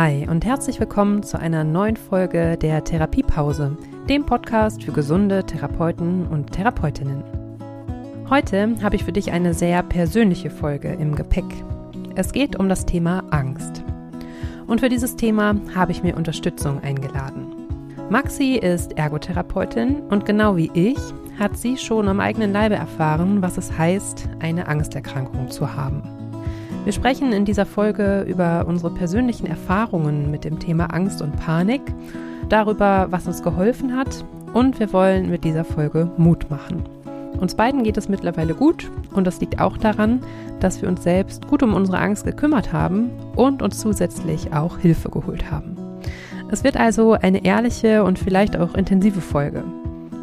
Hi und herzlich willkommen zu einer neuen Folge der Therapiepause, dem Podcast für gesunde Therapeuten und Therapeutinnen. Heute habe ich für dich eine sehr persönliche Folge im Gepäck. Es geht um das Thema Angst. Und für dieses Thema habe ich mir Unterstützung eingeladen. Maxi ist Ergotherapeutin und genau wie ich hat sie schon am eigenen Leibe erfahren, was es heißt, eine Angsterkrankung zu haben. Wir sprechen in dieser Folge über unsere persönlichen Erfahrungen mit dem Thema Angst und Panik, darüber, was uns geholfen hat und wir wollen mit dieser Folge Mut machen. Uns beiden geht es mittlerweile gut und das liegt auch daran, dass wir uns selbst gut um unsere Angst gekümmert haben und uns zusätzlich auch Hilfe geholt haben. Es wird also eine ehrliche und vielleicht auch intensive Folge.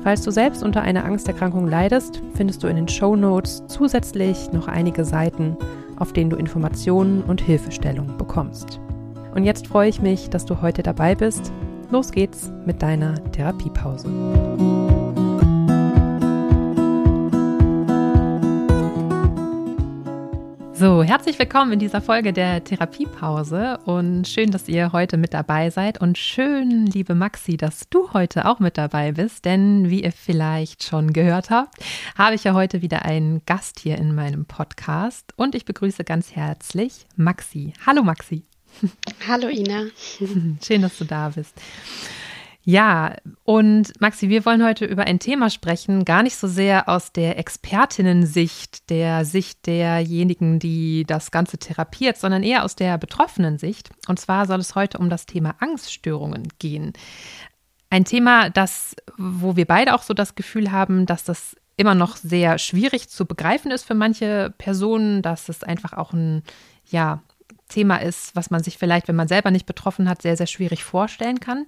Falls du selbst unter einer Angsterkrankung leidest, findest du in den Show Notes zusätzlich noch einige Seiten, auf denen du Informationen und Hilfestellung bekommst. Und jetzt freue ich mich, dass du heute dabei bist. Los geht's mit deiner Therapiepause. So, herzlich willkommen in dieser Folge der Therapiepause und schön, dass ihr heute mit dabei seid und schön, liebe Maxi, dass du heute auch mit dabei bist, denn wie ihr vielleicht schon gehört habt, habe ich ja heute wieder einen Gast hier in meinem Podcast und ich begrüße ganz herzlich Maxi. Hallo Maxi. Hallo Ina. Schön, dass du da bist. Ja, und Maxi, wir wollen heute über ein Thema sprechen, gar nicht so sehr aus der Expertinnensicht, der Sicht derjenigen, die das Ganze therapiert, sondern eher aus der betroffenen Sicht. Und zwar soll es heute um das Thema Angststörungen gehen. Ein Thema, das, wo wir beide auch so das Gefühl haben, dass das immer noch sehr schwierig zu begreifen ist für manche Personen, dass es einfach auch ein, ja, Thema ist, was man sich vielleicht, wenn man selber nicht betroffen hat, sehr, sehr schwierig vorstellen kann.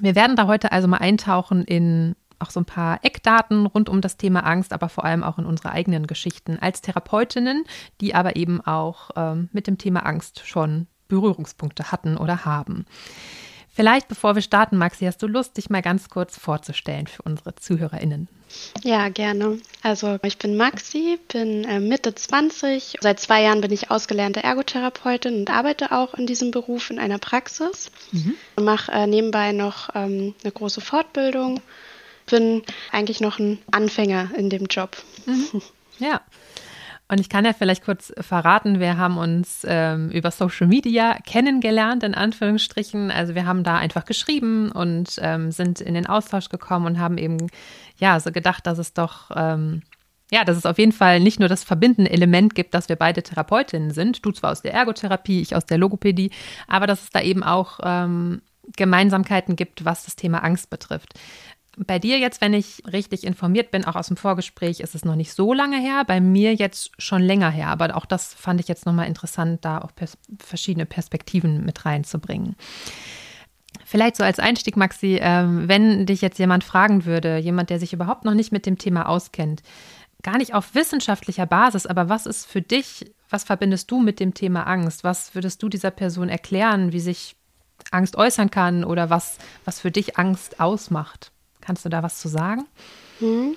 Wir werden da heute also mal eintauchen in auch so ein paar Eckdaten rund um das Thema Angst, aber vor allem auch in unsere eigenen Geschichten als Therapeutinnen, die aber eben auch ähm, mit dem Thema Angst schon Berührungspunkte hatten oder haben. Vielleicht bevor wir starten, Maxi, hast du Lust, dich mal ganz kurz vorzustellen für unsere ZuhörerInnen? Ja, gerne. Also ich bin Maxi, bin äh, Mitte 20. Seit zwei Jahren bin ich ausgelernte Ergotherapeutin und arbeite auch in diesem Beruf in einer Praxis. Mhm. Mache äh, nebenbei noch ähm, eine große Fortbildung. Bin eigentlich noch ein Anfänger in dem Job. Mhm. Ja. Und ich kann ja vielleicht kurz verraten, wir haben uns ähm, über Social Media kennengelernt, in Anführungsstrichen. Also wir haben da einfach geschrieben und ähm, sind in den Austausch gekommen und haben eben, ja, so gedacht, dass es doch, ähm, ja, dass es auf jeden Fall nicht nur das verbindende Element gibt, dass wir beide Therapeutinnen sind. Du zwar aus der Ergotherapie, ich aus der Logopädie, aber dass es da eben auch ähm, Gemeinsamkeiten gibt, was das Thema Angst betrifft. Bei dir jetzt, wenn ich richtig informiert bin, auch aus dem Vorgespräch, ist es noch nicht so lange her. Bei mir jetzt schon länger her. Aber auch das fand ich jetzt nochmal interessant, da auch pers verschiedene Perspektiven mit reinzubringen. Vielleicht so als Einstieg, Maxi, ähm, wenn dich jetzt jemand fragen würde, jemand, der sich überhaupt noch nicht mit dem Thema auskennt, gar nicht auf wissenschaftlicher Basis, aber was ist für dich, was verbindest du mit dem Thema Angst? Was würdest du dieser Person erklären, wie sich Angst äußern kann oder was, was für dich Angst ausmacht? Kannst du da was zu sagen? Hm.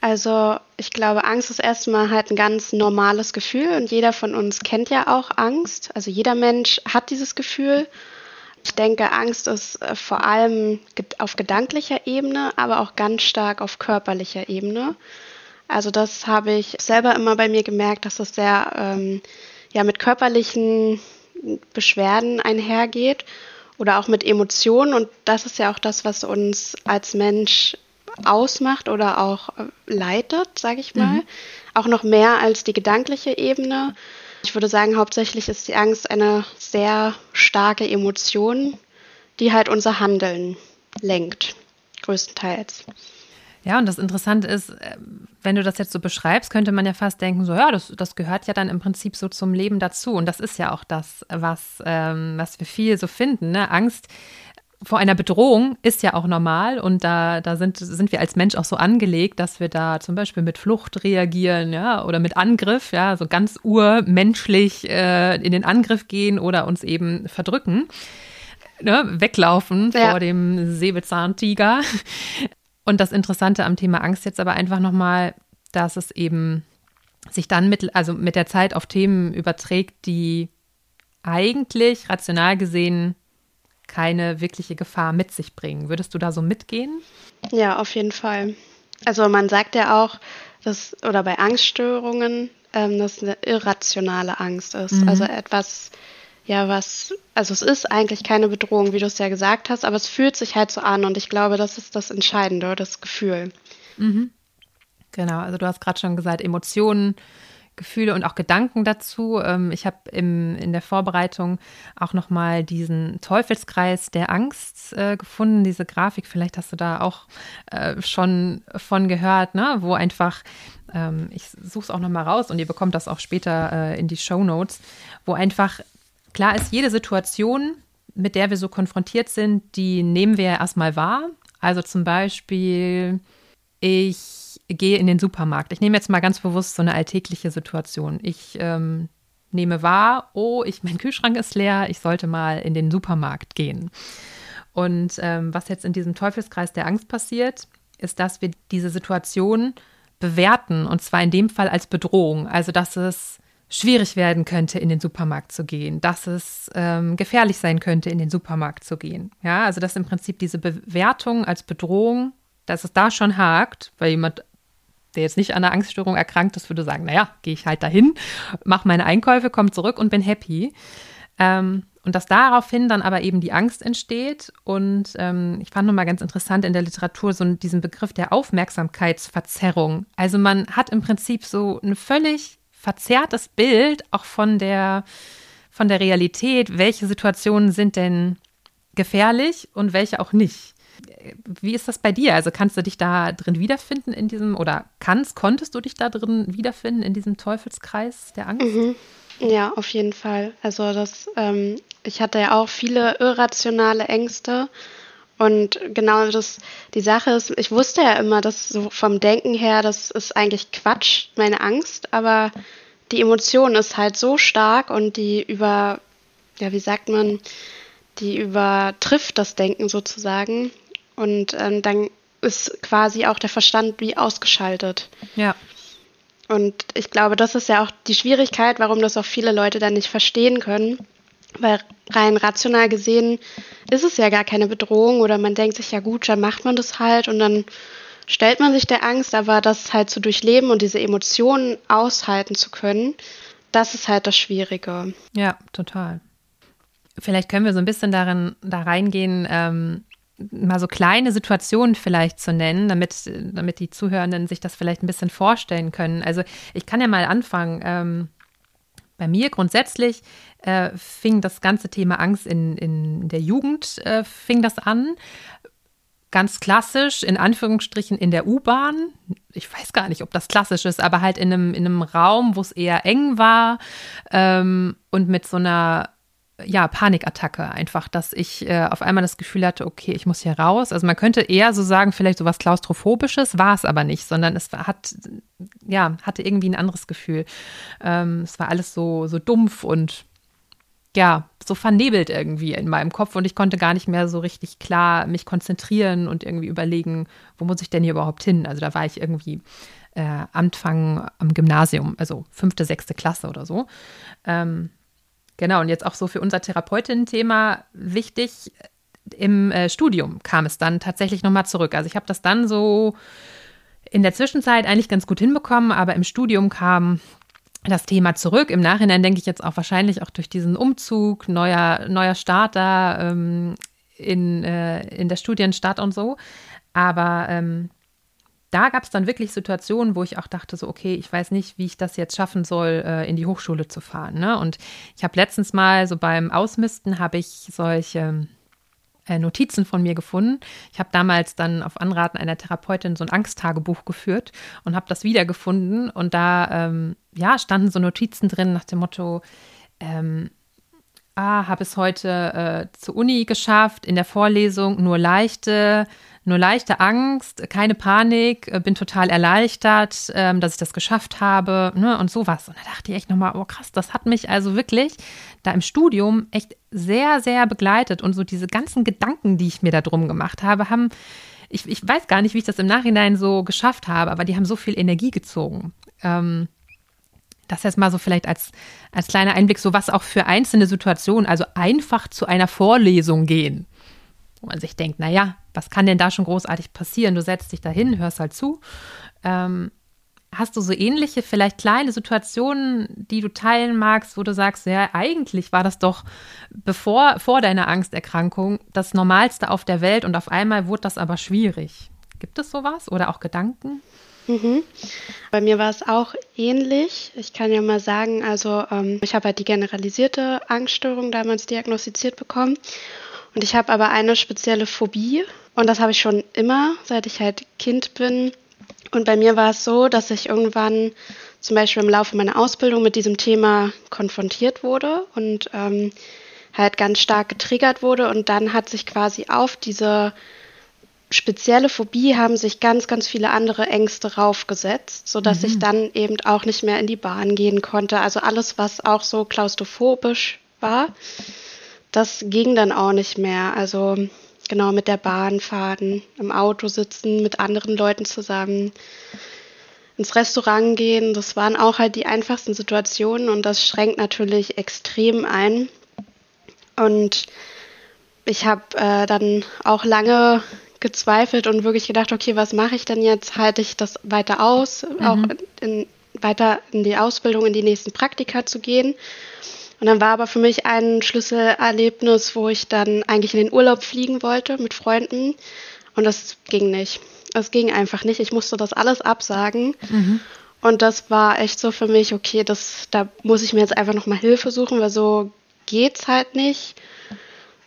Also ich glaube, Angst ist erstmal halt ein ganz normales Gefühl und jeder von uns kennt ja auch Angst. Also jeder Mensch hat dieses Gefühl. Ich denke, Angst ist äh, vor allem auf gedanklicher Ebene, aber auch ganz stark auf körperlicher Ebene. Also das habe ich selber immer bei mir gemerkt, dass das sehr ähm, ja, mit körperlichen Beschwerden einhergeht oder auch mit Emotionen. Und das ist ja auch das, was uns als Mensch ausmacht oder auch äh, leitet, sage ich mal. Mhm. Auch noch mehr als die gedankliche Ebene. Ich würde sagen, hauptsächlich ist die Angst eine sehr starke Emotion, die halt unser Handeln lenkt, größtenteils. Ja, und das Interessante ist, äh, wenn du das jetzt so beschreibst, könnte man ja fast denken, so ja, das, das gehört ja dann im Prinzip so zum Leben dazu. Und das ist ja auch das, was, ähm, was wir viel so finden. Ne? Angst vor einer Bedrohung ist ja auch normal und da, da sind, sind wir als Mensch auch so angelegt, dass wir da zum Beispiel mit Flucht reagieren, ja, oder mit Angriff, ja, so ganz urmenschlich äh, in den Angriff gehen oder uns eben verdrücken. Ne, weglaufen ja. vor dem Säbelzahntiger. Und das Interessante am Thema Angst jetzt aber einfach nochmal, dass es eben sich dann mit, also mit der Zeit auf Themen überträgt, die eigentlich rational gesehen keine wirkliche Gefahr mit sich bringen. Würdest du da so mitgehen? Ja, auf jeden Fall. Also man sagt ja auch, dass, oder bei Angststörungen, ähm, dass eine irrationale Angst ist. Mhm. Also etwas, ja, was, also es ist eigentlich keine Bedrohung, wie du es ja gesagt hast, aber es fühlt sich halt so an und ich glaube, das ist das Entscheidende, das Gefühl. Mhm. Genau, also du hast gerade schon gesagt, Emotionen Gefühle und auch Gedanken dazu. Ähm, ich habe in der Vorbereitung auch nochmal diesen Teufelskreis der Angst äh, gefunden, diese Grafik. Vielleicht hast du da auch äh, schon von gehört, ne? wo einfach, ähm, ich suche es auch nochmal raus und ihr bekommt das auch später äh, in die Show Notes, wo einfach klar ist, jede Situation, mit der wir so konfrontiert sind, die nehmen wir ja erstmal wahr. Also zum Beispiel, ich gehe in den Supermarkt. Ich nehme jetzt mal ganz bewusst so eine alltägliche Situation. Ich ähm, nehme wahr, oh, ich, mein Kühlschrank ist leer, ich sollte mal in den Supermarkt gehen. Und ähm, was jetzt in diesem Teufelskreis der Angst passiert, ist, dass wir diese Situation bewerten und zwar in dem Fall als Bedrohung. Also, dass es schwierig werden könnte, in den Supermarkt zu gehen, dass es ähm, gefährlich sein könnte, in den Supermarkt zu gehen. Ja, also dass im Prinzip diese Bewertung als Bedrohung, dass es da schon hakt, weil jemand der jetzt nicht an einer Angststörung erkrankt ist, würde sagen, naja, gehe ich halt dahin, mache meine Einkäufe, komme zurück und bin happy. Ähm, und dass daraufhin dann aber eben die Angst entsteht. Und ähm, ich fand nochmal ganz interessant in der Literatur so diesen Begriff der Aufmerksamkeitsverzerrung. Also man hat im Prinzip so ein völlig verzerrtes Bild auch von der, von der Realität, welche Situationen sind denn gefährlich und welche auch nicht. Wie ist das bei dir? Also kannst du dich da drin wiederfinden in diesem, oder kannst, konntest du dich da drin wiederfinden in diesem Teufelskreis der Angst? Mhm. Ja, auf jeden Fall. Also das, ähm, ich hatte ja auch viele irrationale Ängste. Und genau das, die Sache ist, ich wusste ja immer, dass so vom Denken her, das ist eigentlich Quatsch, meine Angst, aber die Emotion ist halt so stark und die über, ja, wie sagt man, die übertrifft das Denken sozusagen, und ähm, dann ist quasi auch der Verstand wie ausgeschaltet. Ja. Und ich glaube, das ist ja auch die Schwierigkeit, warum das auch viele Leute dann nicht verstehen können. Weil rein rational gesehen ist es ja gar keine Bedrohung oder man denkt sich, ja gut, dann macht man das halt und dann stellt man sich der Angst, aber das halt zu durchleben und diese Emotionen aushalten zu können, das ist halt das Schwierige. Ja, total. Vielleicht können wir so ein bisschen darin da reingehen, ähm, mal so kleine Situationen vielleicht zu nennen, damit, damit die Zuhörenden sich das vielleicht ein bisschen vorstellen können. Also ich kann ja mal anfangen. Ähm, bei mir grundsätzlich äh, fing das ganze Thema Angst in, in der Jugend äh, fing das an. Ganz klassisch, in Anführungsstrichen, in der U-Bahn. Ich weiß gar nicht, ob das klassisch ist, aber halt in einem, in einem Raum, wo es eher eng war ähm, und mit so einer ja, Panikattacke einfach, dass ich äh, auf einmal das Gefühl hatte, okay, ich muss hier raus. Also man könnte eher so sagen, vielleicht so was Klaustrophobisches, war es aber nicht, sondern es hat, ja, hatte irgendwie ein anderes Gefühl. Ähm, es war alles so, so dumpf und ja, so vernebelt irgendwie in meinem Kopf und ich konnte gar nicht mehr so richtig klar mich konzentrieren und irgendwie überlegen, wo muss ich denn hier überhaupt hin? Also da war ich irgendwie äh, Anfang am Gymnasium, also fünfte, sechste Klasse oder so. Ähm, Genau, und jetzt auch so für unser Therapeutinnen-Thema wichtig, im äh, Studium kam es dann tatsächlich nochmal zurück. Also ich habe das dann so in der Zwischenzeit eigentlich ganz gut hinbekommen, aber im Studium kam das Thema zurück. Im Nachhinein denke ich jetzt auch wahrscheinlich auch durch diesen Umzug, neuer, neuer Starter ähm, in, äh, in der Studienstadt und so. Aber ähm, da gab es dann wirklich Situationen, wo ich auch dachte, so, okay, ich weiß nicht, wie ich das jetzt schaffen soll, äh, in die Hochschule zu fahren. Ne? Und ich habe letztens mal so beim Ausmisten, habe ich solche äh, Notizen von mir gefunden. Ich habe damals dann auf Anraten einer Therapeutin so ein Angsttagebuch geführt und habe das wiedergefunden. Und da, ähm, ja, standen so Notizen drin nach dem Motto, ähm, ah, habe es heute äh, zur Uni geschafft, in der Vorlesung nur leichte nur leichte Angst, keine Panik, äh, bin total erleichtert, ähm, dass ich das geschafft habe ne, und sowas. Und da dachte ich echt nochmal, oh krass, das hat mich also wirklich da im Studium echt sehr, sehr begleitet. Und so diese ganzen Gedanken, die ich mir da drum gemacht habe, haben, ich, ich weiß gar nicht, wie ich das im Nachhinein so geschafft habe, aber die haben so viel Energie gezogen. Ähm, das jetzt mal so vielleicht als, als kleiner Einblick, so was auch für einzelne Situationen, also einfach zu einer Vorlesung gehen, wo man sich denkt, naja, was kann denn da schon großartig passieren? Du setzt dich dahin, hörst halt zu. Ähm, hast du so ähnliche, vielleicht kleine Situationen, die du teilen magst, wo du sagst, ja, eigentlich war das doch bevor, vor deiner Angsterkrankung das Normalste auf der Welt und auf einmal wurde das aber schwierig. Gibt es sowas oder auch Gedanken? Mhm. Bei mir war es auch ähnlich. Ich kann ja mal sagen, also ähm, ich habe halt die generalisierte Angststörung damals diagnostiziert bekommen. Und ich habe aber eine spezielle Phobie. Und das habe ich schon immer, seit ich halt Kind bin. Und bei mir war es so, dass ich irgendwann zum Beispiel im Laufe meiner Ausbildung mit diesem Thema konfrontiert wurde und ähm, halt ganz stark getriggert wurde. Und dann hat sich quasi auf diese spezielle Phobie haben sich ganz, ganz viele andere Ängste raufgesetzt, sodass mhm. ich dann eben auch nicht mehr in die Bahn gehen konnte. Also alles, was auch so klaustrophobisch war, das ging dann auch nicht mehr. Also genau mit der Bahn fahren, im Auto sitzen, mit anderen Leuten zusammen, ins Restaurant gehen, das waren auch halt die einfachsten Situationen und das schränkt natürlich extrem ein. Und ich habe äh, dann auch lange gezweifelt und wirklich gedacht, okay, was mache ich denn jetzt? Halte ich das weiter aus, mhm. auch in, weiter in die Ausbildung, in die nächsten Praktika zu gehen? Und dann war aber für mich ein Schlüsselerlebnis, wo ich dann eigentlich in den Urlaub fliegen wollte mit Freunden und das ging nicht. Es ging einfach nicht. Ich musste das alles absagen. Mhm. Und das war echt so für mich, okay, das, da muss ich mir jetzt einfach nochmal Hilfe suchen, weil so geht's halt nicht.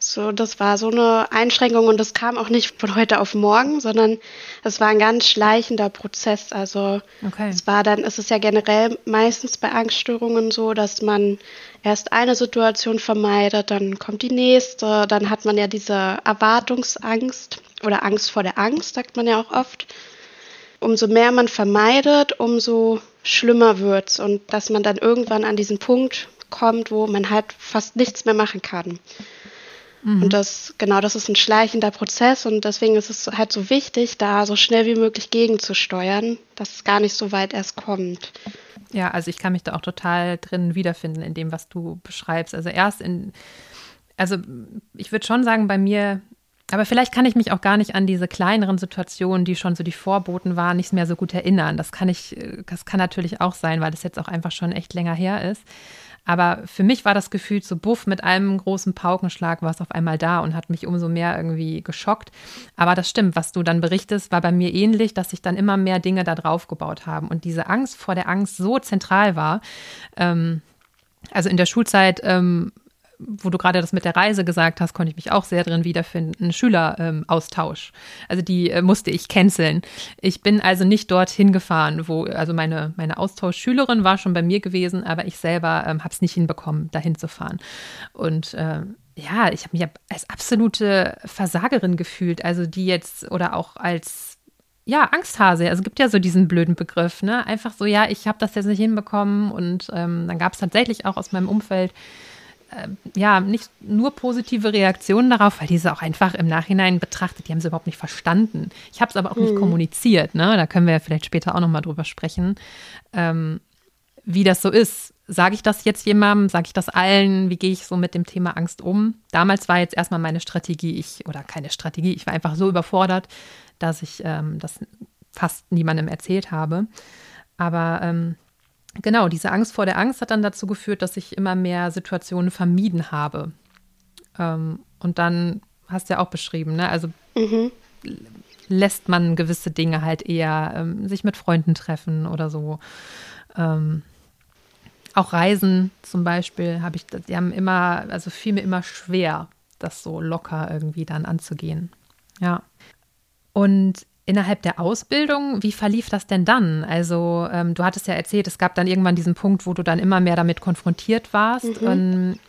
So, das war so eine Einschränkung und das kam auch nicht von heute auf morgen, sondern es war ein ganz schleichender Prozess. Also okay. es war dann, es ist ja generell meistens bei Angststörungen so, dass man erst eine Situation vermeidet, dann kommt die nächste, dann hat man ja diese Erwartungsangst oder Angst vor der Angst, sagt man ja auch oft. Umso mehr man vermeidet, umso schlimmer wird's und dass man dann irgendwann an diesen Punkt kommt, wo man halt fast nichts mehr machen kann. Mhm. Und das, genau, das ist ein schleichender Prozess und deswegen ist es halt so wichtig, da so schnell wie möglich gegenzusteuern, dass es gar nicht so weit erst kommt. Ja, also ich kann mich da auch total drin wiederfinden in dem, was du beschreibst. Also erst in, also ich würde schon sagen, bei mir, aber vielleicht kann ich mich auch gar nicht an diese kleineren Situationen, die schon so die Vorboten waren, nicht mehr so gut erinnern. Das kann ich, das kann natürlich auch sein, weil das jetzt auch einfach schon echt länger her ist. Aber für mich war das Gefühl so buff mit einem großen Paukenschlag war es auf einmal da und hat mich umso mehr irgendwie geschockt. Aber das stimmt, was du dann berichtest, war bei mir ähnlich, dass sich dann immer mehr Dinge da drauf gebaut haben und diese Angst vor der Angst so zentral war. Ähm, also in der Schulzeit ähm, wo du gerade das mit der Reise gesagt hast, konnte ich mich auch sehr drin wiederfinden. Schüleraustausch. Ähm, also die äh, musste ich canceln. Ich bin also nicht dorthin gefahren, wo, also meine, meine Austauschschülerin war schon bei mir gewesen, aber ich selber ähm, habe es nicht hinbekommen, dahin zu fahren. Und äh, ja, ich habe mich als absolute Versagerin gefühlt, also die jetzt oder auch als ja, Angsthase. Also es gibt ja so diesen blöden Begriff, ne? Einfach so, ja, ich habe das jetzt nicht hinbekommen. Und ähm, dann gab es tatsächlich auch aus meinem Umfeld ja, nicht nur positive Reaktionen darauf, weil diese auch einfach im Nachhinein betrachtet, die haben sie überhaupt nicht verstanden. Ich habe es aber auch nicht mhm. kommuniziert, ne? Da können wir ja vielleicht später auch nochmal drüber sprechen, ähm, wie das so ist. Sage ich das jetzt jemandem? Sage ich das allen? Wie gehe ich so mit dem Thema Angst um? Damals war jetzt erstmal meine Strategie, ich, oder keine Strategie, ich war einfach so überfordert, dass ich ähm, das fast niemandem erzählt habe. Aber ähm, genau, diese Angst vor der Angst hat dann dazu geführt, dass ich immer mehr Situationen vermieden habe. Ähm, und dann hast du ja auch beschrieben, ne? Also mhm. lässt man gewisse Dinge halt eher ähm, sich mit Freunden treffen oder so. Ähm, auch Reisen zum Beispiel habe ich, die haben immer, also fiel mir immer schwer, das so locker irgendwie dann anzugehen. Ja. Und Innerhalb der Ausbildung, wie verlief das denn dann? Also, ähm, du hattest ja erzählt, es gab dann irgendwann diesen Punkt, wo du dann immer mehr damit konfrontiert warst. Mhm.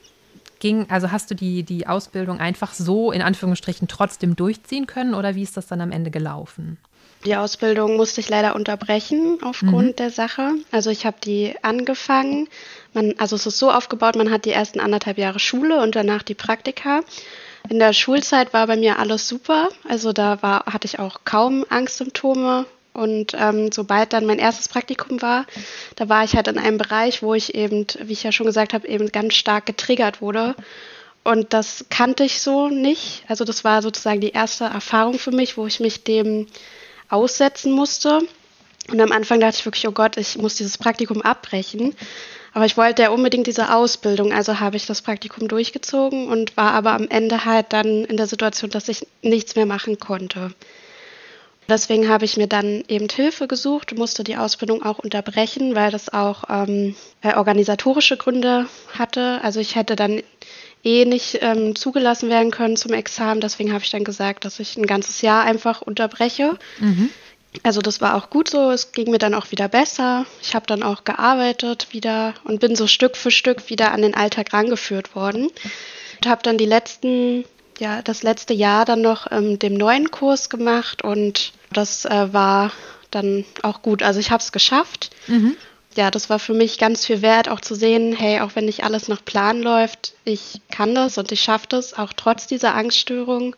ging, also hast du die, die Ausbildung einfach so in Anführungsstrichen trotzdem durchziehen können oder wie ist das dann am Ende gelaufen? Die Ausbildung musste ich leider unterbrechen aufgrund mhm. der Sache. Also ich habe die angefangen. Man, also es ist so aufgebaut, man hat die ersten anderthalb Jahre Schule und danach die Praktika. In der Schulzeit war bei mir alles super. Also da war, hatte ich auch kaum Angstsymptome Und ähm, sobald dann mein erstes Praktikum war, da war ich halt in einem Bereich, wo ich eben, wie ich ja schon gesagt habe, eben ganz stark getriggert wurde. Und das kannte ich so nicht. Also das war sozusagen die erste Erfahrung für mich, wo ich mich dem aussetzen musste. Und am Anfang dachte ich wirklich, oh Gott, ich muss dieses Praktikum abbrechen. Aber ich wollte ja unbedingt diese Ausbildung, also habe ich das Praktikum durchgezogen und war aber am Ende halt dann in der Situation, dass ich nichts mehr machen konnte. Deswegen habe ich mir dann eben Hilfe gesucht, musste die Ausbildung auch unterbrechen, weil das auch ähm, äh, organisatorische Gründe hatte. Also ich hätte dann eh nicht ähm, zugelassen werden können zum Examen. Deswegen habe ich dann gesagt, dass ich ein ganzes Jahr einfach unterbreche. Mhm. Also das war auch gut so. Es ging mir dann auch wieder besser. Ich habe dann auch gearbeitet wieder und bin so Stück für Stück wieder an den Alltag rangeführt worden. Und habe dann die letzten, ja, das letzte Jahr dann noch ähm, dem neuen Kurs gemacht und das äh, war dann auch gut. Also ich habe es geschafft. Mhm. Ja, das war für mich ganz viel wert, auch zu sehen, hey, auch wenn nicht alles nach Plan läuft, ich kann das und ich schaffe das, auch trotz dieser Angststörung.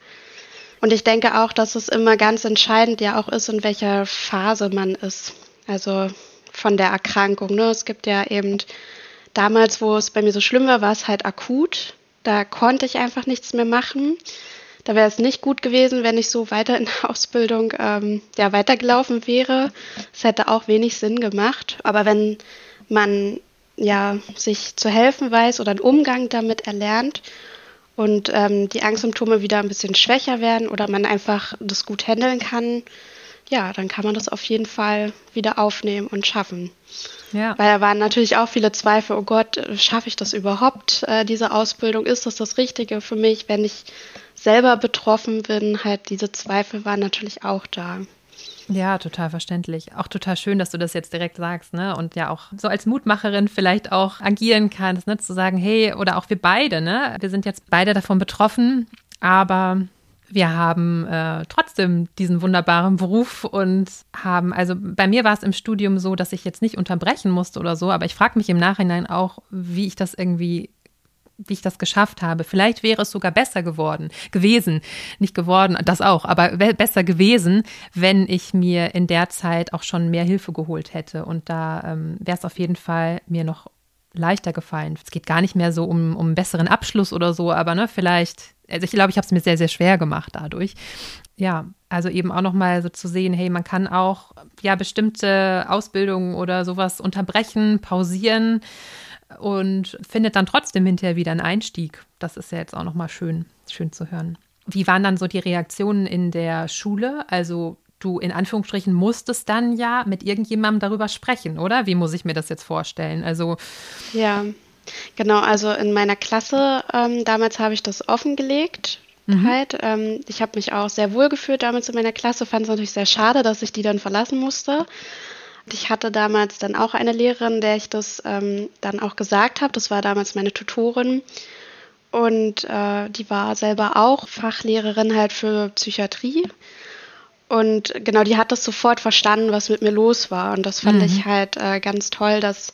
Und ich denke auch, dass es immer ganz entscheidend ja auch ist, in welcher Phase man ist. Also von der Erkrankung. Ne? Es gibt ja eben damals, wo es bei mir so schlimm war, war es halt akut. Da konnte ich einfach nichts mehr machen. Da wäre es nicht gut gewesen, wenn ich so weiter in der Ausbildung ähm, ja, weitergelaufen wäre. Es hätte auch wenig Sinn gemacht. Aber wenn man ja sich zu helfen weiß oder einen Umgang damit erlernt und ähm, die Angstsymptome wieder ein bisschen schwächer werden oder man einfach das gut handeln kann, ja, dann kann man das auf jeden Fall wieder aufnehmen und schaffen. Ja. Weil da waren natürlich auch viele Zweifel, oh Gott, schaffe ich das überhaupt, äh, diese Ausbildung? Ist das das Richtige für mich, wenn ich selber betroffen bin? Halt, diese Zweifel waren natürlich auch da. Ja, total verständlich. Auch total schön, dass du das jetzt direkt sagst, ne? Und ja auch so als Mutmacherin vielleicht auch agieren kannst, ne? Zu sagen, hey, oder auch wir beide, ne? Wir sind jetzt beide davon betroffen, aber wir haben äh, trotzdem diesen wunderbaren Beruf und haben, also bei mir war es im Studium so, dass ich jetzt nicht unterbrechen musste oder so, aber ich frage mich im Nachhinein auch, wie ich das irgendwie wie ich das geschafft habe. Vielleicht wäre es sogar besser geworden, gewesen, nicht geworden, das auch, aber besser gewesen, wenn ich mir in der Zeit auch schon mehr Hilfe geholt hätte. Und da ähm, wäre es auf jeden Fall mir noch leichter gefallen. Es geht gar nicht mehr so um, um besseren Abschluss oder so, aber ne, vielleicht, also ich glaube, ich habe es mir sehr, sehr schwer gemacht dadurch. Ja, also eben auch nochmal so zu sehen, hey, man kann auch ja bestimmte Ausbildungen oder sowas unterbrechen, pausieren und findet dann trotzdem hinterher wieder einen Einstieg. Das ist ja jetzt auch nochmal schön, schön zu hören. Wie waren dann so die Reaktionen in der Schule? Also du in Anführungsstrichen musstest dann ja mit irgendjemandem darüber sprechen, oder? Wie muss ich mir das jetzt vorstellen? Also ja, genau. Also in meiner Klasse ähm, damals habe ich das offengelegt. Mhm. Halt. Ähm, ich habe mich auch sehr wohl gefühlt damals in meiner Klasse. Fand es natürlich sehr schade, dass ich die dann verlassen musste. Ich hatte damals dann auch eine Lehrerin, der ich das ähm, dann auch gesagt habe. Das war damals meine Tutorin. Und äh, die war selber auch Fachlehrerin halt für Psychiatrie. Und genau, die hat das sofort verstanden, was mit mir los war. Und das fand mhm. ich halt äh, ganz toll, dass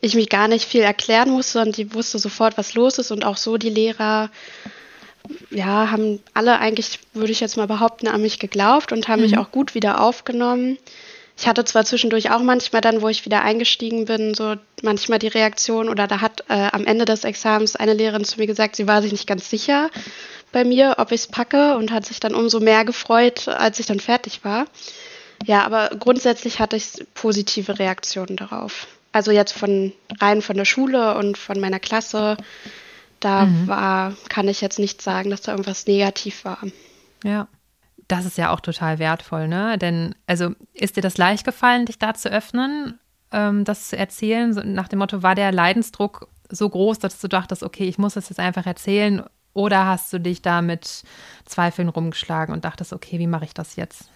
ich mich gar nicht viel erklären musste und die wusste sofort, was los ist. Und auch so die Lehrer, ja, haben alle eigentlich, würde ich jetzt mal behaupten, an mich geglaubt und haben mhm. mich auch gut wieder aufgenommen ich hatte zwar zwischendurch auch manchmal dann, wo ich wieder eingestiegen bin, so manchmal die Reaktion oder da hat äh, am Ende des Examens eine Lehrerin zu mir gesagt, sie war sich nicht ganz sicher bei mir, ob ich es packe und hat sich dann umso mehr gefreut, als ich dann fertig war. Ja, aber grundsätzlich hatte ich positive Reaktionen darauf. Also jetzt von rein von der Schule und von meiner Klasse, da mhm. war, kann ich jetzt nicht sagen, dass da irgendwas negativ war. Ja das ist ja auch total wertvoll, ne? Denn, also, ist dir das leicht gefallen, dich da zu öffnen, ähm, das zu erzählen? So, nach dem Motto, war der Leidensdruck so groß, dass du dachtest, okay, ich muss das jetzt einfach erzählen? Oder hast du dich da mit Zweifeln rumgeschlagen und dachtest, okay, wie mache ich das jetzt?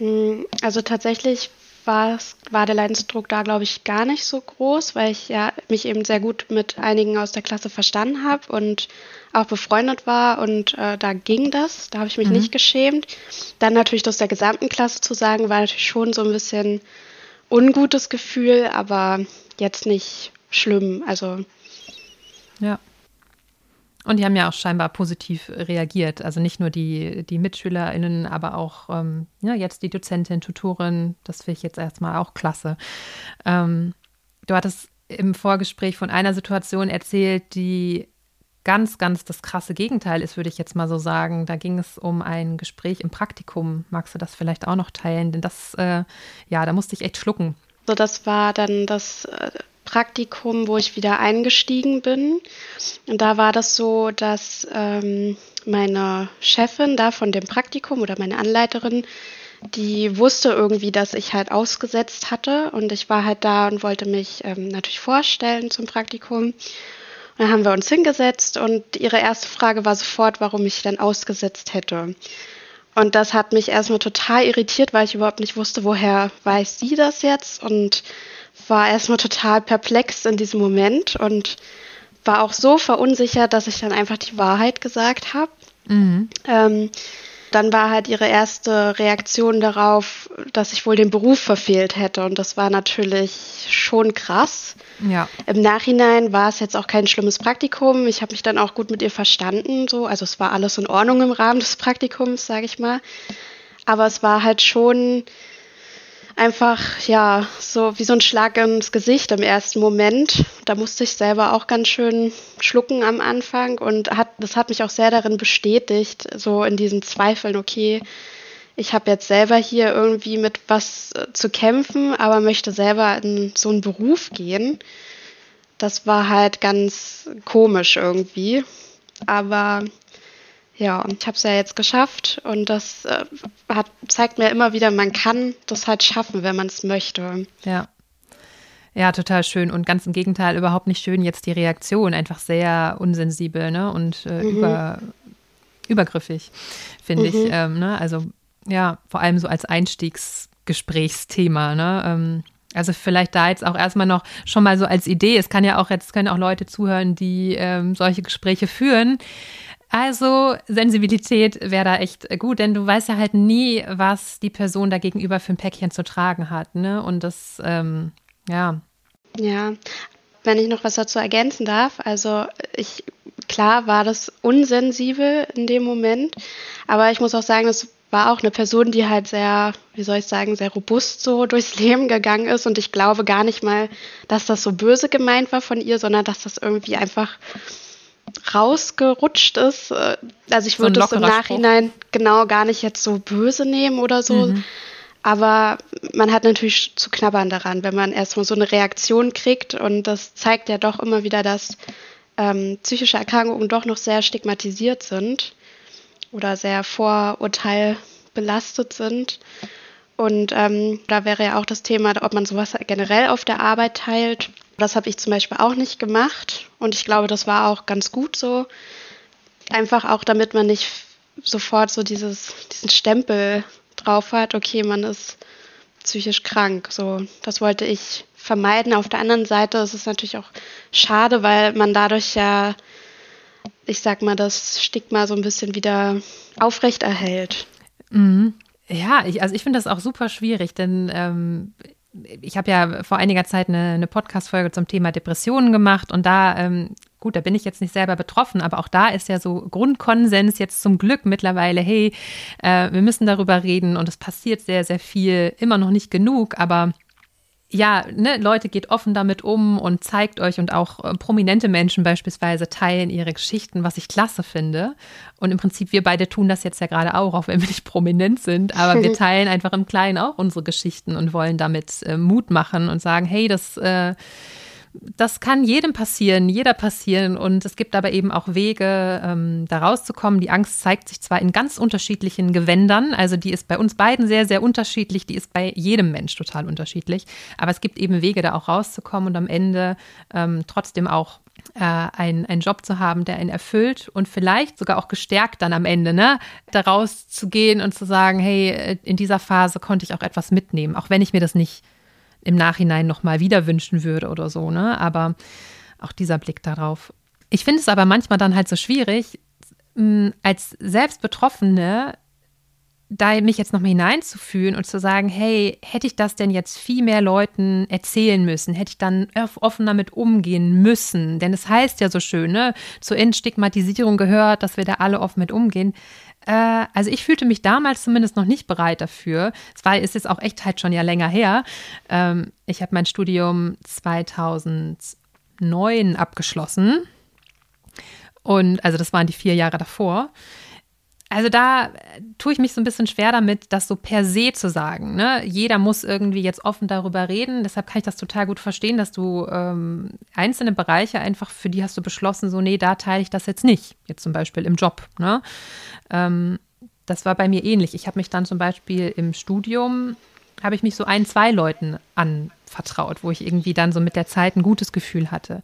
Mm, also tatsächlich war der Leidensdruck da, glaube ich, gar nicht so groß, weil ich ja mich eben sehr gut mit einigen aus der Klasse verstanden habe und auch befreundet war und äh, da ging das, da habe ich mich mhm. nicht geschämt. Dann natürlich das der gesamten Klasse zu sagen, war natürlich schon so ein bisschen ungutes Gefühl, aber jetzt nicht schlimm. Also ja. Und die haben ja auch scheinbar positiv reagiert. Also nicht nur die, die MitschülerInnen, aber auch ähm, ja, jetzt die Dozentin, Tutorin. Das finde ich jetzt erstmal auch klasse. Ähm, du hattest im Vorgespräch von einer Situation erzählt, die ganz, ganz das krasse Gegenteil ist, würde ich jetzt mal so sagen. Da ging es um ein Gespräch im Praktikum. Magst du das vielleicht auch noch teilen? Denn das, äh, ja, da musste ich echt schlucken. So, das war dann das äh, Praktikum, wo ich wieder eingestiegen bin. Und da war das so, dass ähm, meine Chefin da von dem Praktikum oder meine Anleiterin, die wusste irgendwie, dass ich halt ausgesetzt hatte. Und ich war halt da und wollte mich ähm, natürlich vorstellen zum Praktikum. Dann haben wir uns hingesetzt und ihre erste Frage war sofort, warum ich denn ausgesetzt hätte. Und das hat mich erstmal total irritiert, weil ich überhaupt nicht wusste, woher weiß sie das jetzt und war erstmal total perplex in diesem Moment und war auch so verunsichert, dass ich dann einfach die Wahrheit gesagt habe. Mhm. Ähm, dann war halt ihre erste Reaktion darauf, dass ich wohl den Beruf verfehlt hätte. Und das war natürlich schon krass. Ja. Im Nachhinein war es jetzt auch kein schlimmes Praktikum. Ich habe mich dann auch gut mit ihr verstanden. So. Also es war alles in Ordnung im Rahmen des Praktikums, sage ich mal. Aber es war halt schon einfach, ja, so wie so ein Schlag ins Gesicht im ersten Moment. Da musste ich selber auch ganz schön schlucken am Anfang und hat, das hat mich auch sehr darin bestätigt, so in diesen Zweifeln, okay, ich habe jetzt selber hier irgendwie mit was äh, zu kämpfen, aber möchte selber in so einen Beruf gehen. Das war halt ganz komisch irgendwie. Aber ja, ich habe es ja jetzt geschafft und das äh, hat, zeigt mir immer wieder, man kann das halt schaffen, wenn man es möchte. Ja. Ja, total schön und ganz im Gegenteil, überhaupt nicht schön jetzt die Reaktion, einfach sehr unsensibel ne? und äh, mhm. über, übergriffig, finde mhm. ich. Ähm, ne? Also ja, vor allem so als Einstiegsgesprächsthema. Ne? Ähm, also vielleicht da jetzt auch erstmal noch schon mal so als Idee. Es kann ja auch jetzt können auch Leute zuhören, die ähm, solche Gespräche führen. Also Sensibilität wäre da echt gut, denn du weißt ja halt nie, was die Person da gegenüber für ein Päckchen zu tragen hat, ne? Und das, ähm, ja. Ja, wenn ich noch was dazu ergänzen darf, also ich, klar war das unsensibel in dem Moment, aber ich muss auch sagen, es war auch eine Person, die halt sehr, wie soll ich sagen, sehr robust so durchs Leben gegangen ist und ich glaube gar nicht mal, dass das so böse gemeint war von ihr, sondern dass das irgendwie einfach rausgerutscht ist. Äh, also ich würde so es im Nachhinein Spruch. genau gar nicht jetzt so böse nehmen oder so. Mhm. Aber man hat natürlich zu knabbern daran, wenn man erstmal so eine Reaktion kriegt. Und das zeigt ja doch immer wieder, dass ähm, psychische Erkrankungen doch noch sehr stigmatisiert sind oder sehr vorurteilbelastet sind. Und ähm, da wäre ja auch das Thema, ob man sowas generell auf der Arbeit teilt. Das habe ich zum Beispiel auch nicht gemacht. Und ich glaube, das war auch ganz gut so. Einfach auch, damit man nicht sofort so dieses, diesen Stempel drauf hat, okay, man ist psychisch krank. So, das wollte ich vermeiden. Auf der anderen Seite ist es natürlich auch schade, weil man dadurch ja, ich sag mal, das Stigma so ein bisschen wieder aufrechterhält. Mhm. Ja, ich, also ich finde das auch super schwierig, denn ähm, ich habe ja vor einiger Zeit eine, eine Podcast-Folge zum Thema Depressionen gemacht und da, ähm, gut, da bin ich jetzt nicht selber betroffen, aber auch da ist ja so Grundkonsens jetzt zum Glück mittlerweile, hey, äh, wir müssen darüber reden und es passiert sehr, sehr viel, immer noch nicht genug, aber ja, ne, Leute, geht offen damit um und zeigt euch und auch äh, prominente Menschen beispielsweise teilen ihre Geschichten, was ich klasse finde. Und im Prinzip, wir beide tun das jetzt ja gerade auch, auch wenn wir nicht prominent sind, aber wir teilen einfach im Kleinen auch unsere Geschichten und wollen damit äh, Mut machen und sagen, hey, das äh, das kann jedem passieren, jeder passieren. Und es gibt aber eben auch Wege, ähm, da rauszukommen. Die Angst zeigt sich zwar in ganz unterschiedlichen Gewändern, also die ist bei uns beiden sehr, sehr unterschiedlich, die ist bei jedem Mensch total unterschiedlich. Aber es gibt eben Wege, da auch rauszukommen und am Ende ähm, trotzdem auch äh, einen, einen Job zu haben, der einen erfüllt und vielleicht sogar auch gestärkt dann am Ende, ne, da rauszugehen und zu sagen, hey, in dieser Phase konnte ich auch etwas mitnehmen, auch wenn ich mir das nicht im Nachhinein nochmal wieder wünschen würde oder so, ne? Aber auch dieser Blick darauf. Ich finde es aber manchmal dann halt so schwierig, als Selbstbetroffene da mich jetzt nochmal hineinzufühlen und zu sagen, hey, hätte ich das denn jetzt viel mehr Leuten erzählen müssen? Hätte ich dann offen damit umgehen müssen? Denn es heißt ja so schön, ne? Zur Entstigmatisierung gehört, dass wir da alle offen mit umgehen. Äh, also ich fühlte mich damals zumindest noch nicht bereit dafür. Es war, ist jetzt auch echt halt schon ja länger her. Ähm, ich habe mein Studium 2009 abgeschlossen. Und also das waren die vier Jahre davor. Also da tue ich mich so ein bisschen schwer damit, das so per se zu sagen. Ne? Jeder muss irgendwie jetzt offen darüber reden. Deshalb kann ich das total gut verstehen, dass du ähm, einzelne Bereiche einfach, für die hast du beschlossen, so, nee, da teile ich das jetzt nicht. Jetzt zum Beispiel im Job. Ne? Ähm, das war bei mir ähnlich. Ich habe mich dann zum Beispiel im Studium, habe ich mich so ein, zwei Leuten anvertraut, wo ich irgendwie dann so mit der Zeit ein gutes Gefühl hatte.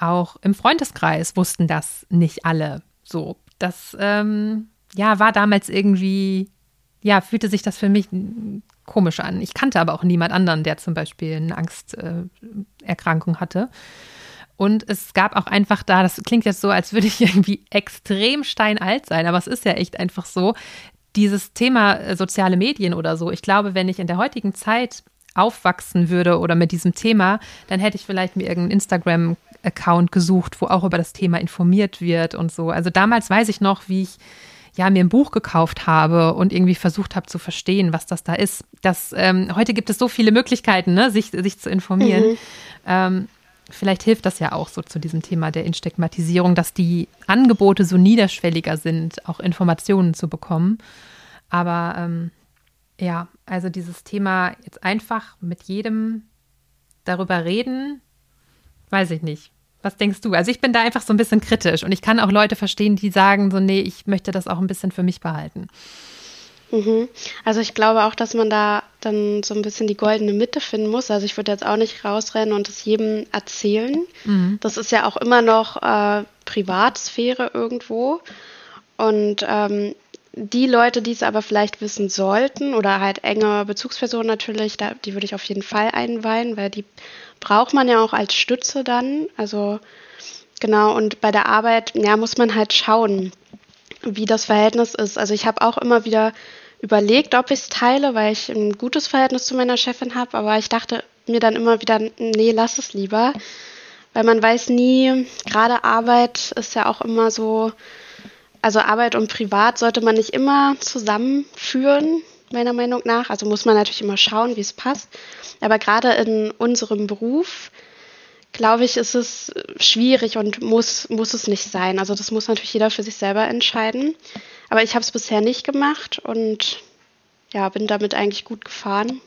Auch im Freundeskreis wussten das nicht alle so. Das ähm, ja, war damals irgendwie, ja, fühlte sich das für mich komisch an. Ich kannte aber auch niemand anderen, der zum Beispiel eine Angsterkrankung äh, hatte. Und es gab auch einfach da, das klingt jetzt so, als würde ich irgendwie extrem steinalt sein, aber es ist ja echt einfach so, dieses Thema äh, soziale Medien oder so. Ich glaube, wenn ich in der heutigen Zeit aufwachsen würde oder mit diesem Thema, dann hätte ich vielleicht mir irgendeinen Instagram-Account gesucht, wo auch über das Thema informiert wird und so. Also damals weiß ich noch, wie ich ja, mir ein Buch gekauft habe und irgendwie versucht habe zu verstehen, was das da ist. Das, ähm, heute gibt es so viele Möglichkeiten, ne, sich, sich zu informieren. Mhm. Ähm, vielleicht hilft das ja auch so zu diesem Thema der Instigmatisierung, dass die Angebote so niederschwelliger sind, auch Informationen zu bekommen. Aber ähm, ja, also dieses Thema jetzt einfach mit jedem darüber reden, weiß ich nicht. Was denkst du? Also ich bin da einfach so ein bisschen kritisch und ich kann auch Leute verstehen, die sagen so, nee, ich möchte das auch ein bisschen für mich behalten. Mhm. Also ich glaube auch, dass man da dann so ein bisschen die goldene Mitte finden muss. Also ich würde jetzt auch nicht rausrennen und es jedem erzählen. Mhm. Das ist ja auch immer noch äh, Privatsphäre irgendwo. Und ähm, die Leute, die es aber vielleicht wissen sollten oder halt enge Bezugspersonen natürlich, da, die würde ich auf jeden Fall einweihen, weil die braucht man ja auch als Stütze dann. Also genau, und bei der Arbeit, ja, muss man halt schauen, wie das Verhältnis ist. Also ich habe auch immer wieder überlegt, ob ich es teile, weil ich ein gutes Verhältnis zu meiner Chefin habe, aber ich dachte mir dann immer wieder, nee, lass es lieber. Weil man weiß nie, gerade Arbeit ist ja auch immer so, also Arbeit und Privat sollte man nicht immer zusammenführen meiner Meinung nach. Also muss man natürlich immer schauen, wie es passt. Aber gerade in unserem Beruf, glaube ich, ist es schwierig und muss, muss es nicht sein. Also das muss natürlich jeder für sich selber entscheiden. Aber ich habe es bisher nicht gemacht und ja, bin damit eigentlich gut gefahren.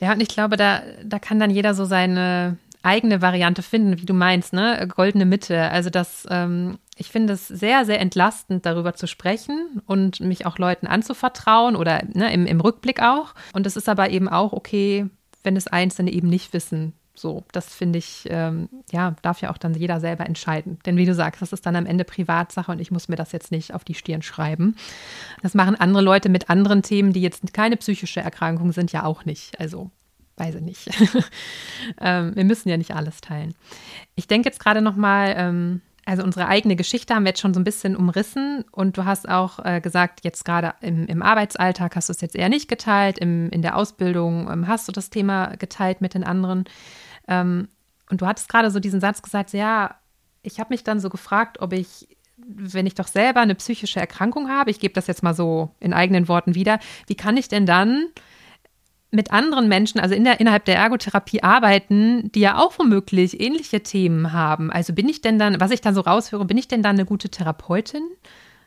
Ja, und ich glaube, da, da kann dann jeder so seine eigene Variante finden, wie du meinst, ne? Goldene Mitte. Also das, ähm, ich finde es sehr, sehr entlastend, darüber zu sprechen und mich auch Leuten anzuvertrauen oder ne, im, im Rückblick auch. Und es ist aber eben auch okay, wenn es Einzelne eben nicht wissen. So, das finde ich, ähm, ja, darf ja auch dann jeder selber entscheiden. Denn wie du sagst, das ist dann am Ende Privatsache und ich muss mir das jetzt nicht auf die Stirn schreiben. Das machen andere Leute mit anderen Themen, die jetzt keine psychische Erkrankung sind, ja auch nicht. Also weiß ich nicht. ähm, wir müssen ja nicht alles teilen. Ich denke jetzt gerade noch mal, ähm, also unsere eigene Geschichte haben wir jetzt schon so ein bisschen umrissen und du hast auch äh, gesagt, jetzt gerade im, im, Arbeitsalltag hast du es jetzt eher nicht geteilt, im, in der Ausbildung ähm, hast du das Thema geteilt mit den anderen. Ähm, und du hattest gerade so diesen Satz gesagt, ja, ich habe mich dann so gefragt, ob ich, wenn ich doch selber eine psychische Erkrankung habe, ich gebe das jetzt mal so in eigenen Worten wieder, wie kann ich denn dann mit anderen Menschen, also in der, innerhalb der Ergotherapie arbeiten, die ja auch womöglich ähnliche Themen haben. Also bin ich denn dann, was ich da so raushöre, bin ich denn dann eine gute Therapeutin?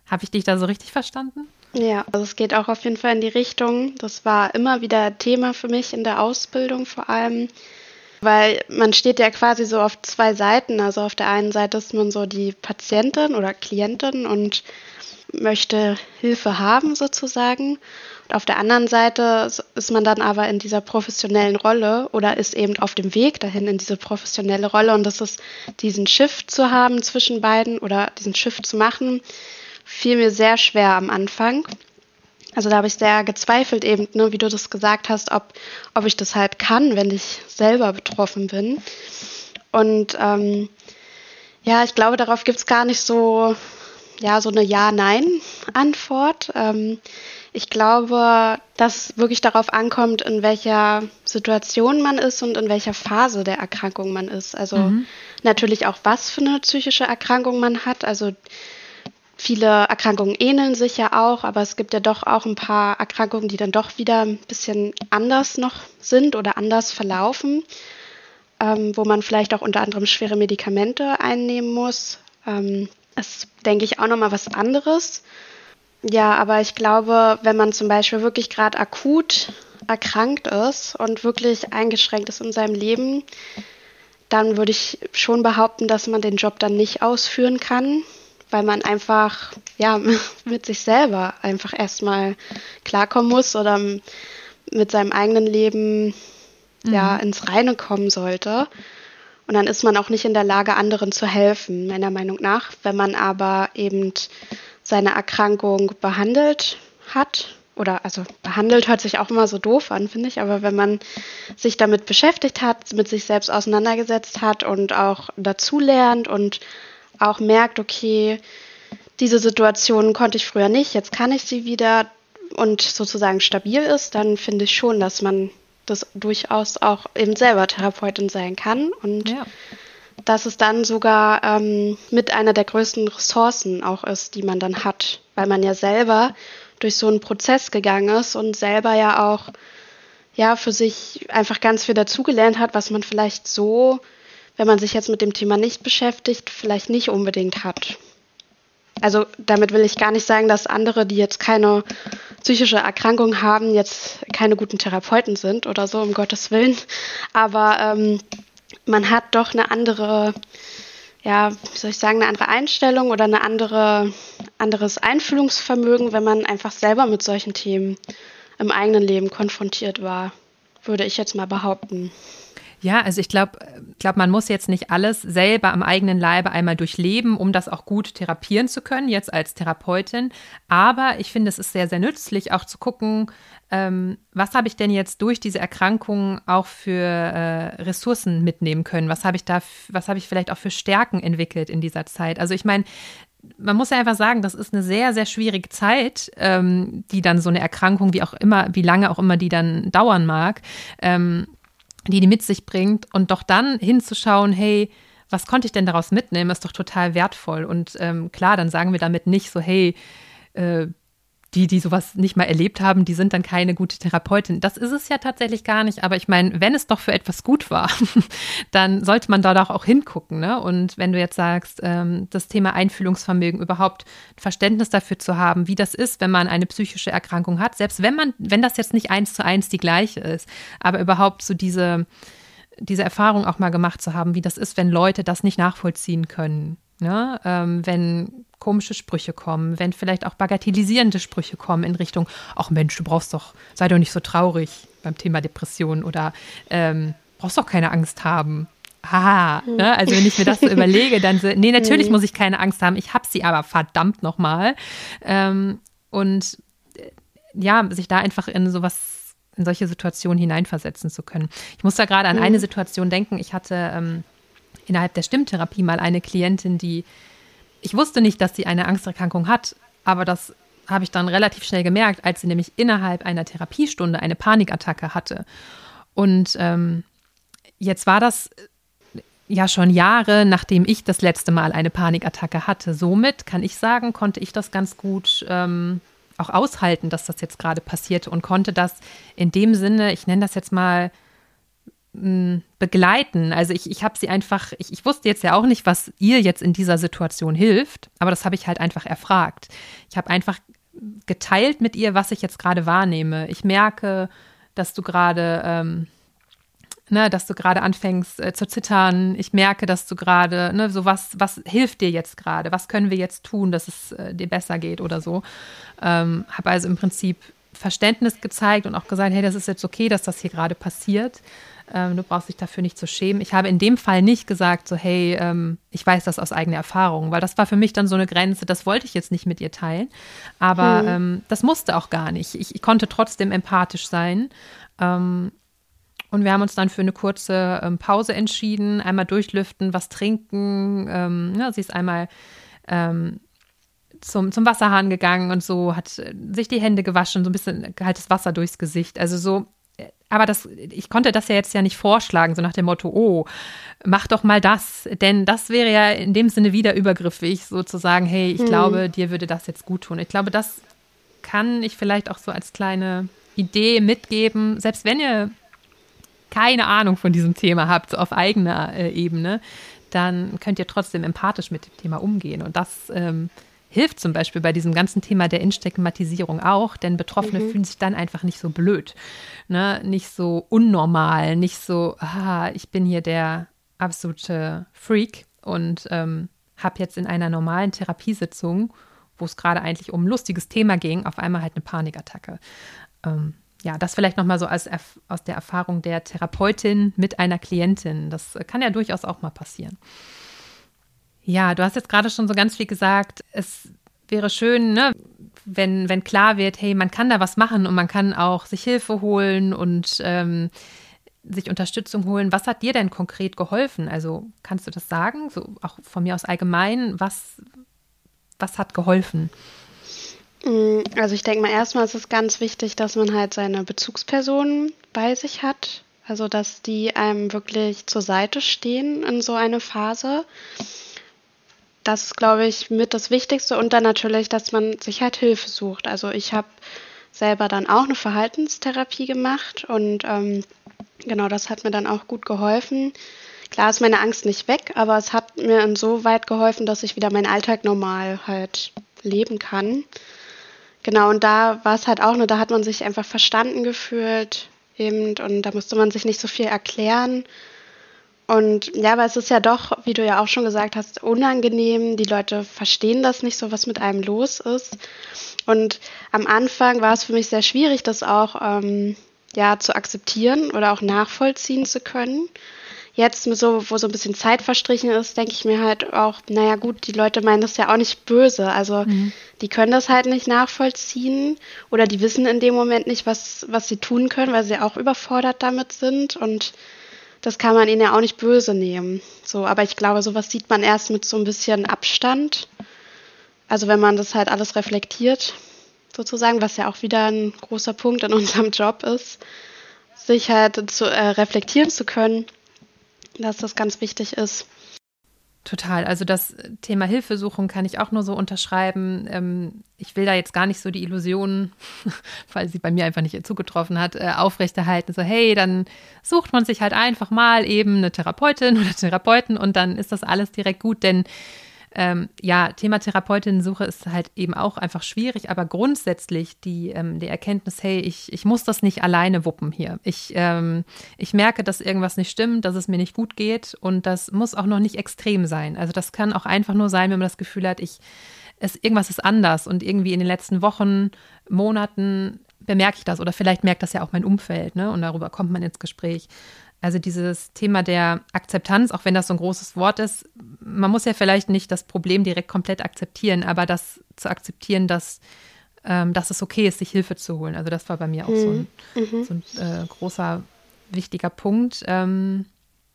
Habe ich dich da so richtig verstanden? Ja, also es geht auch auf jeden Fall in die Richtung. Das war immer wieder Thema für mich in der Ausbildung vor allem, weil man steht ja quasi so auf zwei Seiten. Also auf der einen Seite ist man so die Patientin oder Klientin und möchte Hilfe haben sozusagen. Und auf der anderen Seite ist man dann aber in dieser professionellen Rolle oder ist eben auf dem Weg dahin in diese professionelle Rolle. Und das ist diesen Shift zu haben zwischen beiden oder diesen Shift zu machen, fiel mir sehr schwer am Anfang. Also da habe ich sehr gezweifelt eben, ne, wie du das gesagt hast, ob, ob ich das halt kann, wenn ich selber betroffen bin. Und ähm, ja, ich glaube, darauf gibt es gar nicht so ja, so eine Ja-Nein-Antwort. Ähm, Ich glaube, dass wirklich darauf ankommt, in welcher Situation man ist und in welcher Phase der Erkrankung man ist. Also mhm. natürlich auch, was für eine psychische Erkrankung man hat. Also viele Erkrankungen ähneln sich ja auch, aber es gibt ja doch auch ein paar Erkrankungen, die dann doch wieder ein bisschen anders noch sind oder anders verlaufen, ähm, wo man vielleicht auch unter anderem schwere Medikamente einnehmen muss. Ähm, ist, denke ich, auch nochmal was anderes. Ja, aber ich glaube, wenn man zum Beispiel wirklich gerade akut erkrankt ist und wirklich eingeschränkt ist in seinem Leben, dann würde ich schon behaupten, dass man den Job dann nicht ausführen kann, weil man einfach ja mit sich selber einfach erstmal klarkommen muss oder mit seinem eigenen Leben mhm. ja ins Reine kommen sollte. Und dann ist man auch nicht in der Lage, anderen zu helfen, meiner Meinung nach. Wenn man aber eben seine Erkrankung behandelt hat, oder also behandelt hört sich auch immer so doof an, finde ich, aber wenn man sich damit beschäftigt hat, mit sich selbst auseinandergesetzt hat und auch dazulernt und auch merkt, okay, diese Situation konnte ich früher nicht, jetzt kann ich sie wieder und sozusagen stabil ist, dann finde ich schon, dass man das durchaus auch eben selber Therapeutin sein kann und ja. dass es dann sogar ähm, mit einer der größten Ressourcen auch ist, die man dann hat, weil man ja selber durch so einen Prozess gegangen ist und selber ja auch ja für sich einfach ganz viel dazugelernt hat, was man vielleicht so, wenn man sich jetzt mit dem Thema nicht beschäftigt, vielleicht nicht unbedingt hat. Also damit will ich gar nicht sagen, dass andere, die jetzt keine psychische Erkrankung haben, jetzt keine guten Therapeuten sind oder so, um Gottes Willen. Aber ähm, man hat doch eine andere, ja, wie soll ich sagen, eine andere Einstellung oder eine andere, anderes Einfühlungsvermögen, wenn man einfach selber mit solchen Themen im eigenen Leben konfrontiert war, würde ich jetzt mal behaupten. Ja, also ich glaube, glaub, man muss jetzt nicht alles selber am eigenen Leibe einmal durchleben, um das auch gut therapieren zu können, jetzt als Therapeutin. Aber ich finde, es ist sehr, sehr nützlich, auch zu gucken, ähm, was habe ich denn jetzt durch diese Erkrankung auch für äh, Ressourcen mitnehmen können? Was habe ich da, was habe ich vielleicht auch für Stärken entwickelt in dieser Zeit? Also ich meine, man muss ja einfach sagen, das ist eine sehr, sehr schwierige Zeit, ähm, die dann so eine Erkrankung, wie auch immer, wie lange auch immer die dann dauern mag, ähm, die die mit sich bringt und doch dann hinzuschauen, hey, was konnte ich denn daraus mitnehmen, ist doch total wertvoll. Und ähm, klar, dann sagen wir damit nicht so, hey, äh, die, die sowas nicht mal erlebt haben, die sind dann keine gute Therapeutin. Das ist es ja tatsächlich gar nicht. Aber ich meine, wenn es doch für etwas gut war, dann sollte man da doch auch hingucken. Ne? Und wenn du jetzt sagst, ähm, das Thema Einfühlungsvermögen, überhaupt Verständnis dafür zu haben, wie das ist, wenn man eine psychische Erkrankung hat, selbst wenn man, wenn das jetzt nicht eins zu eins die gleiche ist, aber überhaupt so diese, diese Erfahrung auch mal gemacht zu haben, wie das ist, wenn Leute das nicht nachvollziehen können. Ne? Ähm, wenn komische Sprüche kommen, wenn vielleicht auch bagatellisierende Sprüche kommen in Richtung, ach Mensch, du brauchst doch, sei doch nicht so traurig beim Thema Depression oder ähm, brauchst doch keine Angst haben. Haha, ne? also wenn ich mir das so überlege, dann so, nee, natürlich muss ich keine Angst haben, ich habe sie aber verdammt nochmal. Ähm, und äh, ja, sich da einfach in sowas, in solche Situationen hineinversetzen zu können. Ich muss da gerade an eine Situation denken. Ich hatte ähm, innerhalb der Stimmtherapie mal eine Klientin, die, ich wusste nicht, dass sie eine Angsterkrankung hat, aber das habe ich dann relativ schnell gemerkt, als sie nämlich innerhalb einer Therapiestunde eine Panikattacke hatte. Und ähm, jetzt war das ja schon Jahre, nachdem ich das letzte Mal eine Panikattacke hatte. Somit kann ich sagen, konnte ich das ganz gut ähm, auch aushalten, dass das jetzt gerade passierte und konnte das in dem Sinne, ich nenne das jetzt mal, begleiten. Also ich, ich habe sie einfach, ich, ich wusste jetzt ja auch nicht, was ihr jetzt in dieser Situation hilft, aber das habe ich halt einfach erfragt. Ich habe einfach geteilt mit ihr, was ich jetzt gerade wahrnehme. Ich merke, dass du gerade, ähm, ne, dass du gerade anfängst äh, zu zittern. Ich merke, dass du gerade, ne, so was, was hilft dir jetzt gerade? Was können wir jetzt tun, dass es äh, dir besser geht oder so? Ähm, habe also im Prinzip Verständnis gezeigt und auch gesagt, hey, das ist jetzt okay, dass das hier gerade passiert. Ähm, du brauchst dich dafür nicht zu schämen. Ich habe in dem Fall nicht gesagt, so, hey, ähm, ich weiß das aus eigener Erfahrung, weil das war für mich dann so eine Grenze, das wollte ich jetzt nicht mit ihr teilen. Aber hm. ähm, das musste auch gar nicht. Ich, ich konnte trotzdem empathisch sein. Ähm, und wir haben uns dann für eine kurze ähm, Pause entschieden, einmal durchlüften, was trinken. Ähm, ja, sie ist einmal zum, zum Wasserhahn gegangen und so, hat äh, sich die Hände gewaschen, so ein bisschen kaltes Wasser durchs Gesicht. Also so, aber das, ich konnte das ja jetzt ja nicht vorschlagen, so nach dem Motto, oh, mach doch mal das. Denn das wäre ja in dem Sinne wieder übergriffig, sozusagen, hey, ich hm. glaube, dir würde das jetzt gut tun. Ich glaube, das kann ich vielleicht auch so als kleine Idee mitgeben, selbst wenn ihr keine Ahnung von diesem Thema habt, so auf eigener äh, Ebene, dann könnt ihr trotzdem empathisch mit dem Thema umgehen. Und das ähm, hilft zum Beispiel bei diesem ganzen Thema der Instigmatisierung auch, denn Betroffene mhm. fühlen sich dann einfach nicht so blöd, ne? nicht so unnormal, nicht so, ah, ich bin hier der absolute Freak und ähm, habe jetzt in einer normalen Therapiesitzung, wo es gerade eigentlich um ein lustiges Thema ging, auf einmal halt eine Panikattacke. Ähm, ja, das vielleicht nochmal so als aus der Erfahrung der Therapeutin mit einer Klientin. Das kann ja durchaus auch mal passieren. Ja, du hast jetzt gerade schon so ganz viel gesagt. Es wäre schön, ne, wenn, wenn klar wird, hey, man kann da was machen und man kann auch sich Hilfe holen und ähm, sich Unterstützung holen. Was hat dir denn konkret geholfen? Also kannst du das sagen? So auch von mir aus allgemein, was, was hat geholfen? Mm, also ich denke mal, erstmal ist es ganz wichtig, dass man halt seine Bezugspersonen bei sich hat. Also dass die einem wirklich zur Seite stehen in so einer Phase. Das ist, glaube ich, mit das Wichtigste. Und dann natürlich, dass man sich halt Hilfe sucht. Also ich habe selber dann auch eine Verhaltenstherapie gemacht und ähm, genau das hat mir dann auch gut geholfen. Klar ist meine Angst nicht weg, aber es hat mir insoweit geholfen, dass ich wieder meinen Alltag normal halt leben kann. Genau, und da war es halt auch nur, da hat man sich einfach verstanden gefühlt eben und da musste man sich nicht so viel erklären. Und ja, aber es ist ja doch, wie du ja auch schon gesagt hast, unangenehm. Die Leute verstehen das nicht so, was mit einem los ist. Und am Anfang war es für mich sehr schwierig, das auch ähm, ja zu akzeptieren oder auch nachvollziehen zu können jetzt so, wo so ein bisschen Zeit verstrichen ist, denke ich mir halt auch, naja gut, die Leute meinen das ja auch nicht böse. Also mhm. die können das halt nicht nachvollziehen oder die wissen in dem Moment nicht, was, was sie tun können, weil sie auch überfordert damit sind und das kann man ihnen ja auch nicht böse nehmen. So, aber ich glaube, sowas sieht man erst mit so ein bisschen Abstand. Also wenn man das halt alles reflektiert, sozusagen, was ja auch wieder ein großer Punkt in unserem Job ist, sich halt zu äh, reflektieren zu können dass das ganz wichtig ist. Total. Also das Thema Hilfesuchung kann ich auch nur so unterschreiben. Ähm, ich will da jetzt gar nicht so die Illusionen, weil sie bei mir einfach nicht zugetroffen hat, äh, aufrechterhalten. So, hey, dann sucht man sich halt einfach mal eben eine Therapeutin oder Therapeuten und dann ist das alles direkt gut, denn ähm, ja, Thema Therapeutinnensuche ist halt eben auch einfach schwierig, aber grundsätzlich die, ähm, die Erkenntnis, hey, ich, ich muss das nicht alleine wuppen hier. Ich, ähm, ich merke, dass irgendwas nicht stimmt, dass es mir nicht gut geht und das muss auch noch nicht extrem sein. Also das kann auch einfach nur sein, wenn man das Gefühl hat, ich, es, irgendwas ist anders und irgendwie in den letzten Wochen, Monaten bemerke ich das oder vielleicht merkt das ja auch mein Umfeld, ne? Und darüber kommt man ins Gespräch. Also dieses Thema der Akzeptanz, auch wenn das so ein großes Wort ist, man muss ja vielleicht nicht das Problem direkt komplett akzeptieren, aber das zu akzeptieren, dass, ähm, dass es okay ist, sich Hilfe zu holen. Also das war bei mir auch so ein, mhm. so ein äh, großer, wichtiger Punkt. Ähm,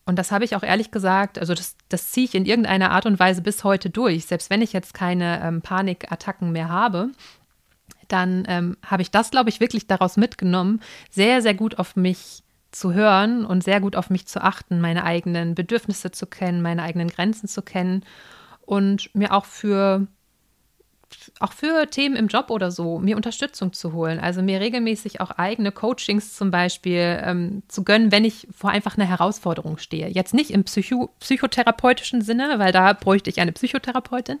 und das habe ich auch ehrlich gesagt, also das, das ziehe ich in irgendeiner Art und Weise bis heute durch. Selbst wenn ich jetzt keine ähm, Panikattacken mehr habe, dann ähm, habe ich das, glaube ich, wirklich daraus mitgenommen, sehr, sehr gut auf mich zu hören und sehr gut auf mich zu achten, meine eigenen Bedürfnisse zu kennen, meine eigenen Grenzen zu kennen und mir auch für auch für Themen im Job oder so, mir Unterstützung zu holen. Also mir regelmäßig auch eigene Coachings zum Beispiel ähm, zu gönnen, wenn ich vor einfach einer Herausforderung stehe. Jetzt nicht im Psycho psychotherapeutischen Sinne, weil da bräuchte ich eine Psychotherapeutin,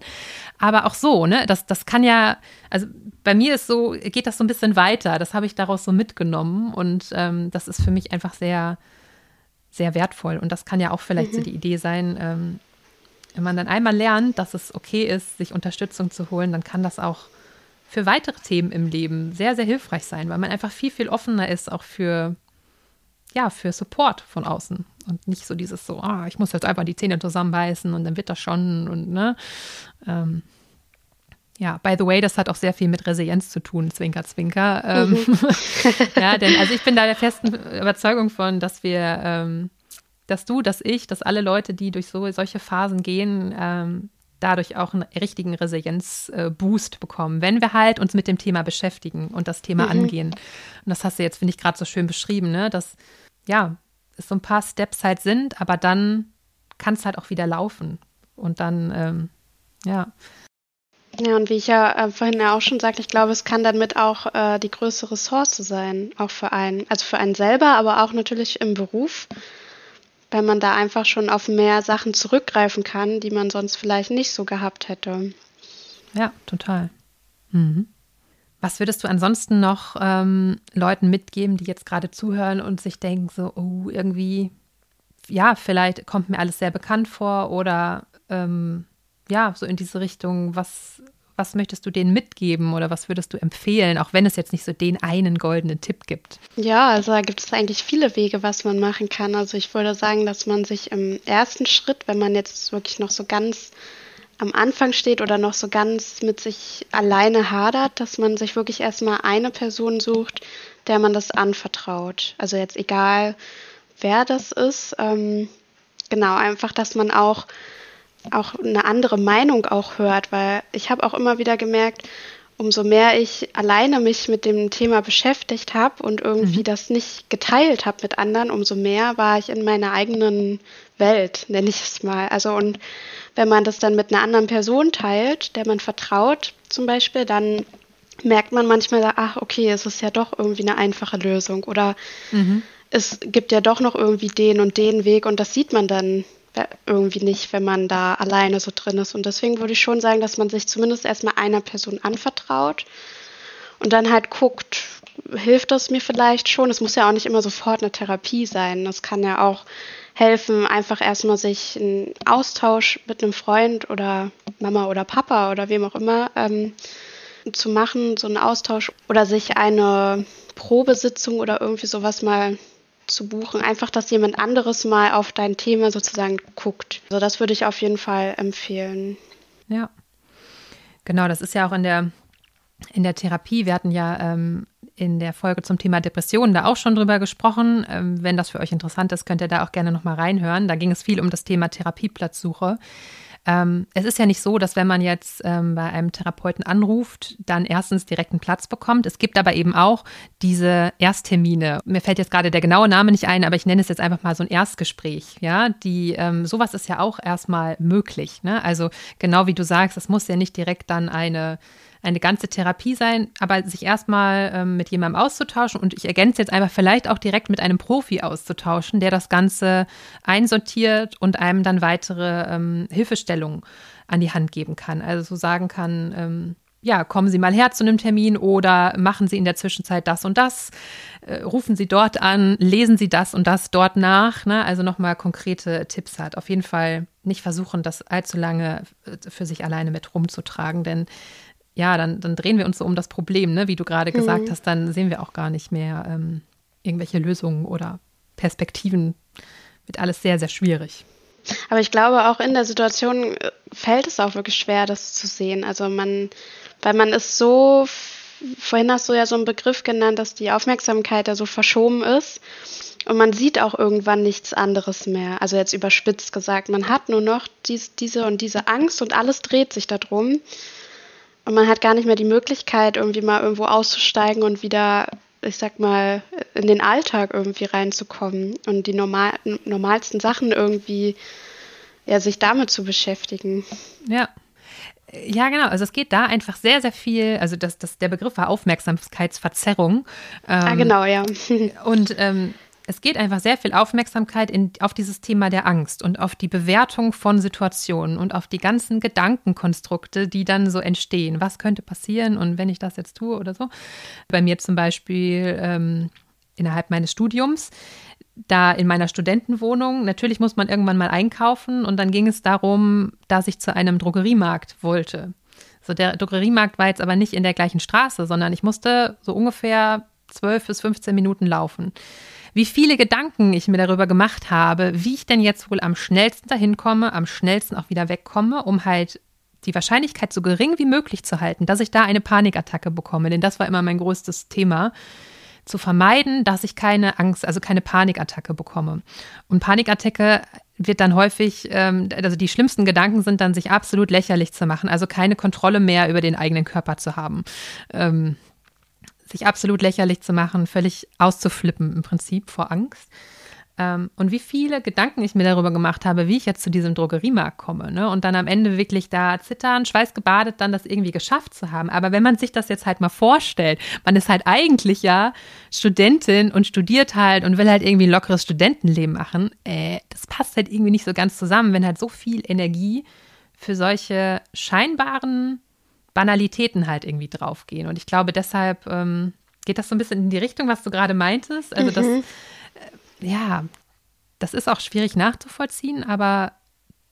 aber auch so, ne? Das, das kann ja, also bei mir ist so, geht das so ein bisschen weiter. Das habe ich daraus so mitgenommen und ähm, das ist für mich einfach sehr, sehr wertvoll. Und das kann ja auch vielleicht mhm. so die Idee sein, ähm, wenn man dann einmal lernt, dass es okay ist, sich Unterstützung zu holen, dann kann das auch für weitere Themen im Leben sehr, sehr hilfreich sein, weil man einfach viel, viel offener ist, auch für, ja, für Support von außen. Und nicht so dieses so, ah, ich muss jetzt einfach die Zähne zusammenbeißen und dann wird das schon und ne. Ähm, ja, by the way, das hat auch sehr viel mit Resilienz zu tun, Zwinker, Zwinker. Ähm, mhm. ja, denn also ich bin da der festen Überzeugung von, dass wir ähm, dass du, dass ich, dass alle Leute, die durch so, solche Phasen gehen, ähm, dadurch auch einen richtigen Resilienz-Boost bekommen, wenn wir halt uns mit dem Thema beschäftigen und das Thema mhm. angehen. Und das hast du jetzt, finde ich, gerade so schön beschrieben, ne? dass ja, es so ein paar Steps halt sind, aber dann kann es halt auch wieder laufen. Und dann, ähm, ja. Ja, und wie ich ja äh, vorhin ja auch schon sagte, ich glaube, es kann damit auch äh, die größte Ressource sein, auch für einen, also für einen selber, aber auch natürlich im Beruf, weil man da einfach schon auf mehr Sachen zurückgreifen kann, die man sonst vielleicht nicht so gehabt hätte. Ja, total. Mhm. Was würdest du ansonsten noch ähm, Leuten mitgeben, die jetzt gerade zuhören und sich denken, so, oh, irgendwie, ja, vielleicht kommt mir alles sehr bekannt vor oder ähm, ja, so in diese Richtung, was, was möchtest du denen mitgeben oder was würdest du empfehlen, auch wenn es jetzt nicht so den einen goldenen Tipp gibt? Ja, also da gibt es eigentlich viele Wege, was man machen kann. Also ich würde sagen, dass man sich im ersten Schritt, wenn man jetzt wirklich noch so ganz am Anfang steht oder noch so ganz mit sich alleine hadert, dass man sich wirklich erstmal eine Person sucht, der man das anvertraut. Also jetzt egal, wer das ist. Ähm, genau, einfach, dass man auch auch eine andere Meinung auch hört, weil ich habe auch immer wieder gemerkt, umso mehr ich alleine mich mit dem Thema beschäftigt habe und irgendwie mhm. das nicht geteilt habe mit anderen, umso mehr war ich in meiner eigenen Welt, nenne ich es mal. Also und wenn man das dann mit einer anderen Person teilt, der man vertraut zum Beispiel, dann merkt man manchmal, ach okay, es ist ja doch irgendwie eine einfache Lösung oder mhm. es gibt ja doch noch irgendwie den und den Weg und das sieht man dann irgendwie nicht, wenn man da alleine so drin ist. Und deswegen würde ich schon sagen, dass man sich zumindest erstmal einer Person anvertraut und dann halt guckt, hilft das mir vielleicht schon? Es muss ja auch nicht immer sofort eine Therapie sein. Das kann ja auch helfen, einfach erstmal sich einen Austausch mit einem Freund oder Mama oder Papa oder wem auch immer ähm, zu machen, so einen Austausch oder sich eine Probesitzung oder irgendwie sowas mal zu buchen. Einfach, dass jemand anderes mal auf dein Thema sozusagen guckt. Also das würde ich auf jeden Fall empfehlen. Ja. Genau, das ist ja auch in der, in der Therapie. Wir hatten ja ähm, in der Folge zum Thema Depressionen da auch schon drüber gesprochen. Ähm, wenn das für euch interessant ist, könnt ihr da auch gerne nochmal reinhören. Da ging es viel um das Thema Therapieplatzsuche. Ähm, es ist ja nicht so, dass wenn man jetzt ähm, bei einem Therapeuten anruft, dann erstens direkt einen Platz bekommt. Es gibt aber eben auch diese Ersttermine. Mir fällt jetzt gerade der genaue Name nicht ein, aber ich nenne es jetzt einfach mal so ein Erstgespräch. Ja, die ähm, sowas ist ja auch erstmal möglich. Ne? Also genau wie du sagst, es muss ja nicht direkt dann eine eine ganze Therapie sein, aber sich erstmal ähm, mit jemandem auszutauschen und ich ergänze jetzt einfach vielleicht auch direkt mit einem Profi auszutauschen, der das Ganze einsortiert und einem dann weitere ähm, Hilfestellungen an die Hand geben kann. Also so sagen kann, ähm, ja, kommen Sie mal her zu einem Termin oder machen Sie in der Zwischenzeit das und das, äh, rufen Sie dort an, lesen Sie das und das dort nach. Ne? Also nochmal konkrete Tipps hat. Auf jeden Fall nicht versuchen, das allzu lange äh, für sich alleine mit rumzutragen, denn ja, dann, dann drehen wir uns so um das Problem, ne? wie du gerade gesagt mhm. hast, dann sehen wir auch gar nicht mehr ähm, irgendwelche Lösungen oder Perspektiven. Wird alles sehr, sehr schwierig. Aber ich glaube, auch in der Situation äh, fällt es auch wirklich schwer, das zu sehen. Also man, weil man ist so, vorhin hast du ja so einen Begriff genannt, dass die Aufmerksamkeit da so verschoben ist. Und man sieht auch irgendwann nichts anderes mehr. Also jetzt überspitzt gesagt, man hat nur noch dies, diese und diese Angst und alles dreht sich darum. Und man hat gar nicht mehr die Möglichkeit, irgendwie mal irgendwo auszusteigen und wieder, ich sag mal, in den Alltag irgendwie reinzukommen und die normal, normalsten Sachen irgendwie, ja, sich damit zu beschäftigen. Ja. Ja, genau. Also es geht da einfach sehr, sehr viel, also das, das, der Begriff war Aufmerksamkeitsverzerrung. Ah, ähm, ah, genau, ja. und ähm, es geht einfach sehr viel Aufmerksamkeit in, auf dieses Thema der Angst und auf die Bewertung von Situationen und auf die ganzen Gedankenkonstrukte, die dann so entstehen. Was könnte passieren und wenn ich das jetzt tue oder so? Bei mir zum Beispiel ähm, innerhalb meines Studiums, da in meiner Studentenwohnung, natürlich muss man irgendwann mal einkaufen und dann ging es darum, dass ich zu einem Drogeriemarkt wollte. So, der Drogeriemarkt war jetzt aber nicht in der gleichen Straße, sondern ich musste so ungefähr 12 bis 15 Minuten laufen wie viele Gedanken ich mir darüber gemacht habe, wie ich denn jetzt wohl am schnellsten dahin komme, am schnellsten auch wieder wegkomme, um halt die Wahrscheinlichkeit so gering wie möglich zu halten, dass ich da eine Panikattacke bekomme. Denn das war immer mein größtes Thema, zu vermeiden, dass ich keine Angst, also keine Panikattacke bekomme. Und Panikattacke wird dann häufig, ähm, also die schlimmsten Gedanken sind dann, sich absolut lächerlich zu machen, also keine Kontrolle mehr über den eigenen Körper zu haben. Sich absolut lächerlich zu machen, völlig auszuflippen im Prinzip vor Angst. Ähm, und wie viele Gedanken ich mir darüber gemacht habe, wie ich jetzt zu diesem Drogeriemarkt komme. Ne? Und dann am Ende wirklich da zittern, schweißgebadet, dann das irgendwie geschafft zu haben. Aber wenn man sich das jetzt halt mal vorstellt, man ist halt eigentlich ja Studentin und studiert halt und will halt irgendwie ein lockeres Studentenleben machen, äh, das passt halt irgendwie nicht so ganz zusammen, wenn halt so viel Energie für solche scheinbaren Banalitäten halt irgendwie draufgehen. Und ich glaube, deshalb ähm, geht das so ein bisschen in die Richtung, was du gerade meintest. Also, das, mhm. äh, ja, das ist auch schwierig nachzuvollziehen, aber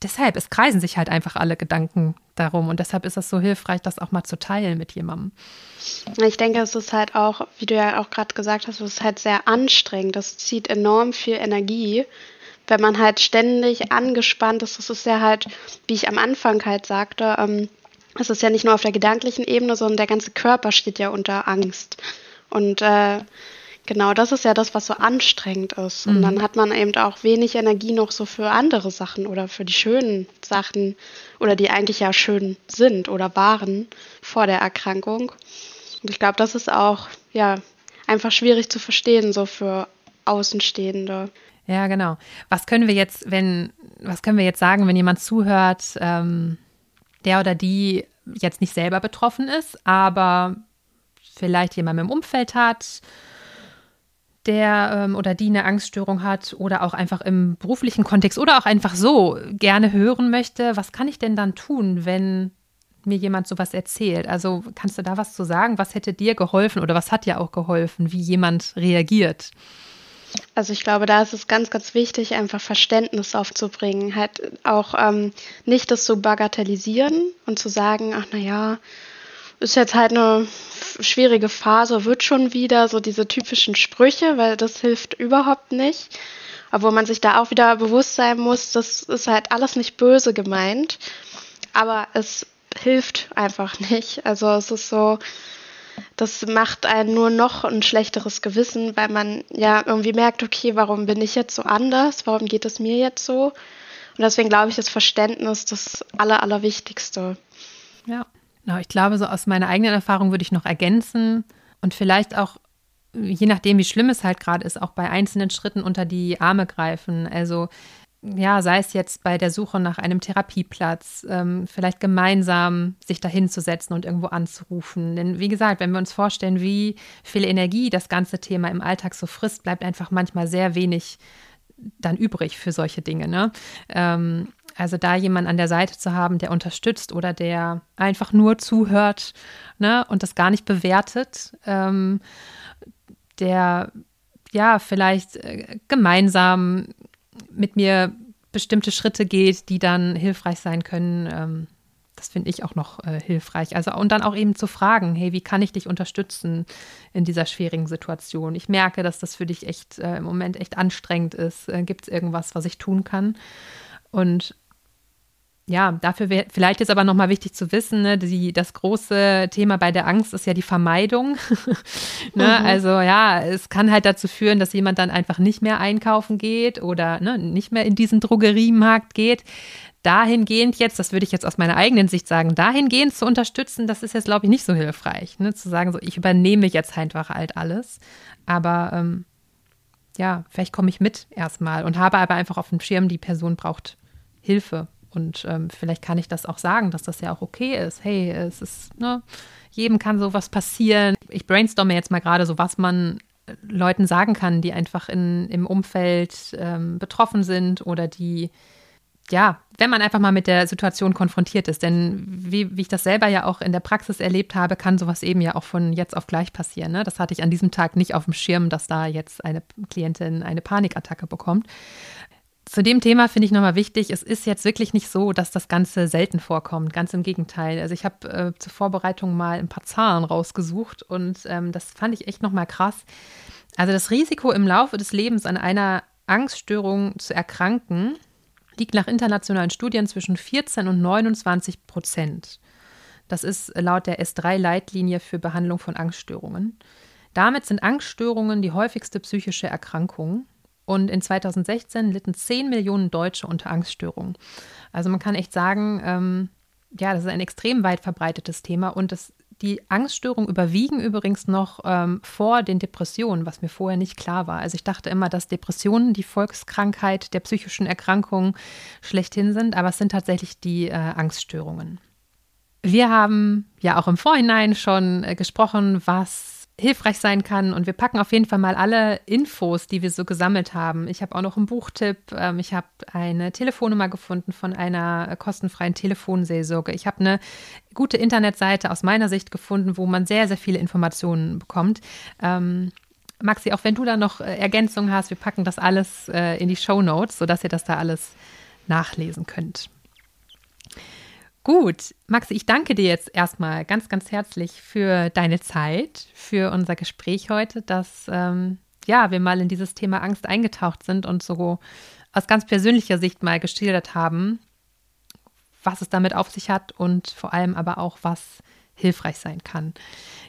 deshalb, es kreisen sich halt einfach alle Gedanken darum. Und deshalb ist es so hilfreich, das auch mal zu teilen mit jemandem. Ich denke, es ist halt auch, wie du ja auch gerade gesagt hast, es ist halt sehr anstrengend. Das zieht enorm viel Energie wenn man halt ständig angespannt ist, das ist ja halt, wie ich am Anfang halt sagte, ähm, es ist ja nicht nur auf der gedanklichen Ebene, sondern der ganze Körper steht ja unter Angst. Und äh, genau das ist ja das, was so anstrengend ist. Und mhm. dann hat man eben auch wenig Energie noch so für andere Sachen oder für die schönen Sachen oder die eigentlich ja schön sind oder waren vor der Erkrankung. Und ich glaube, das ist auch ja einfach schwierig zu verstehen, so für Außenstehende. Ja, genau. Was können wir jetzt, wenn, was können wir jetzt sagen, wenn jemand zuhört, ähm, der oder die jetzt nicht selber betroffen ist, aber vielleicht jemand im Umfeld hat, der ähm, oder die eine Angststörung hat oder auch einfach im beruflichen Kontext oder auch einfach so gerne hören möchte, was kann ich denn dann tun, wenn mir jemand sowas erzählt? Also kannst du da was zu sagen? Was hätte dir geholfen oder was hat dir auch geholfen, wie jemand reagiert? Also ich glaube, da ist es ganz, ganz wichtig, einfach Verständnis aufzubringen, halt auch ähm, nicht das zu bagatellisieren und zu sagen, ach naja, ist jetzt halt eine schwierige Phase, wird schon wieder, so diese typischen Sprüche, weil das hilft überhaupt nicht. Obwohl man sich da auch wieder bewusst sein muss, das ist halt alles nicht böse gemeint, aber es hilft einfach nicht. Also es ist so, das macht einen nur noch ein schlechteres Gewissen, weil man ja irgendwie merkt, okay, warum bin ich jetzt so anders? Warum geht es mir jetzt so? Und deswegen glaube ich, das Verständnis das Aller, Allerwichtigste. Ja, genau. Ich glaube, so aus meiner eigenen Erfahrung würde ich noch ergänzen und vielleicht auch, je nachdem, wie schlimm es halt gerade ist, auch bei einzelnen Schritten unter die Arme greifen. Also ja, sei es jetzt bei der Suche nach einem Therapieplatz, ähm, vielleicht gemeinsam sich dahin zu setzen und irgendwo anzurufen. Denn wie gesagt, wenn wir uns vorstellen, wie viel Energie das ganze Thema im Alltag so frisst, bleibt einfach manchmal sehr wenig dann übrig für solche Dinge. Ne? Ähm, also da jemanden an der Seite zu haben, der unterstützt oder der einfach nur zuhört ne, und das gar nicht bewertet, ähm, der ja vielleicht äh, gemeinsam mit mir bestimmte Schritte geht, die dann hilfreich sein können. Ähm, das finde ich auch noch äh, hilfreich. Also und dann auch eben zu fragen, hey, wie kann ich dich unterstützen in dieser schwierigen Situation? Ich merke, dass das für dich echt äh, im Moment echt anstrengend ist. Äh, Gibt es irgendwas, was ich tun kann? Und ja, dafür wäre vielleicht ist aber nochmal wichtig zu wissen, ne, die, das große Thema bei der Angst ist ja die Vermeidung. ne? mhm. Also ja, es kann halt dazu führen, dass jemand dann einfach nicht mehr einkaufen geht oder ne, nicht mehr in diesen Drogeriemarkt geht. Dahingehend jetzt, das würde ich jetzt aus meiner eigenen Sicht sagen, dahingehend zu unterstützen, das ist jetzt, glaube ich, nicht so hilfreich. Ne? Zu sagen, so, ich übernehme jetzt einfach halt alles. Aber ähm, ja, vielleicht komme ich mit erstmal und habe aber einfach auf dem Schirm, die Person braucht Hilfe und ähm, vielleicht kann ich das auch sagen, dass das ja auch okay ist. Hey, es ist, ne, jedem kann sowas passieren. Ich brainstorme jetzt mal gerade so, was man äh, Leuten sagen kann, die einfach in, im Umfeld ähm, betroffen sind oder die, ja, wenn man einfach mal mit der Situation konfrontiert ist. Denn wie, wie ich das selber ja auch in der Praxis erlebt habe, kann sowas eben ja auch von jetzt auf gleich passieren. Ne? Das hatte ich an diesem Tag nicht auf dem Schirm, dass da jetzt eine Klientin eine Panikattacke bekommt. Zu dem Thema finde ich nochmal wichtig, es ist jetzt wirklich nicht so, dass das Ganze selten vorkommt. Ganz im Gegenteil. Also ich habe äh, zur Vorbereitung mal ein paar Zahlen rausgesucht und ähm, das fand ich echt nochmal krass. Also das Risiko im Laufe des Lebens an einer Angststörung zu erkranken liegt nach internationalen Studien zwischen 14 und 29 Prozent. Das ist laut der S3-Leitlinie für Behandlung von Angststörungen. Damit sind Angststörungen die häufigste psychische Erkrankung. Und in 2016 litten 10 Millionen Deutsche unter Angststörungen. Also man kann echt sagen, ähm, ja, das ist ein extrem weit verbreitetes Thema und das, die Angststörungen überwiegen übrigens noch ähm, vor den Depressionen, was mir vorher nicht klar war. Also ich dachte immer, dass Depressionen die Volkskrankheit der psychischen Erkrankungen schlechthin sind, aber es sind tatsächlich die äh, Angststörungen. Wir haben ja auch im Vorhinein schon äh, gesprochen, was hilfreich sein kann. Und wir packen auf jeden Fall mal alle Infos, die wir so gesammelt haben. Ich habe auch noch einen Buchtipp. Ähm, ich habe eine Telefonnummer gefunden von einer kostenfreien Telefonseelsorge. Ich habe eine gute Internetseite aus meiner Sicht gefunden, wo man sehr, sehr viele Informationen bekommt. Ähm, Maxi, auch wenn du da noch äh, Ergänzungen hast, wir packen das alles äh, in die Show Notes, sodass ihr das da alles nachlesen könnt. Gut, Maxi, ich danke dir jetzt erstmal ganz, ganz herzlich für deine Zeit, für unser Gespräch heute, dass ähm, ja, wir mal in dieses Thema Angst eingetaucht sind und so aus ganz persönlicher Sicht mal geschildert haben, was es damit auf sich hat und vor allem aber auch, was hilfreich sein kann.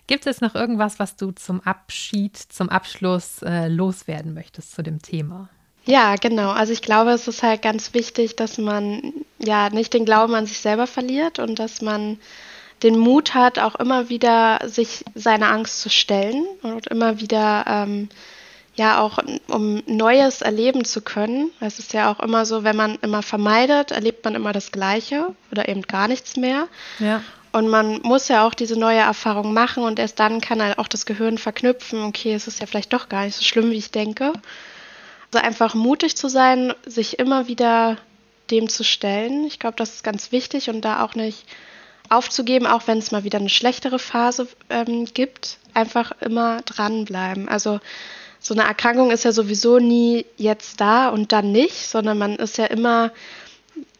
Gibt es noch irgendwas, was du zum Abschied, zum Abschluss äh, loswerden möchtest zu dem Thema? Ja, genau. Also ich glaube, es ist halt ganz wichtig, dass man ja nicht den Glauben an sich selber verliert und dass man den Mut hat, auch immer wieder sich seiner Angst zu stellen und immer wieder ähm, ja auch um Neues erleben zu können. Es ist ja auch immer so, wenn man immer vermeidet, erlebt man immer das Gleiche oder eben gar nichts mehr. Ja. Und man muss ja auch diese neue Erfahrung machen und erst dann kann halt auch das Gehirn verknüpfen, okay, es ist ja vielleicht doch gar nicht so schlimm, wie ich denke. Also einfach mutig zu sein, sich immer wieder dem zu stellen. Ich glaube, das ist ganz wichtig und da auch nicht aufzugeben, auch wenn es mal wieder eine schlechtere Phase ähm, gibt. Einfach immer dranbleiben. Also so eine Erkrankung ist ja sowieso nie jetzt da und dann nicht, sondern man ist ja immer,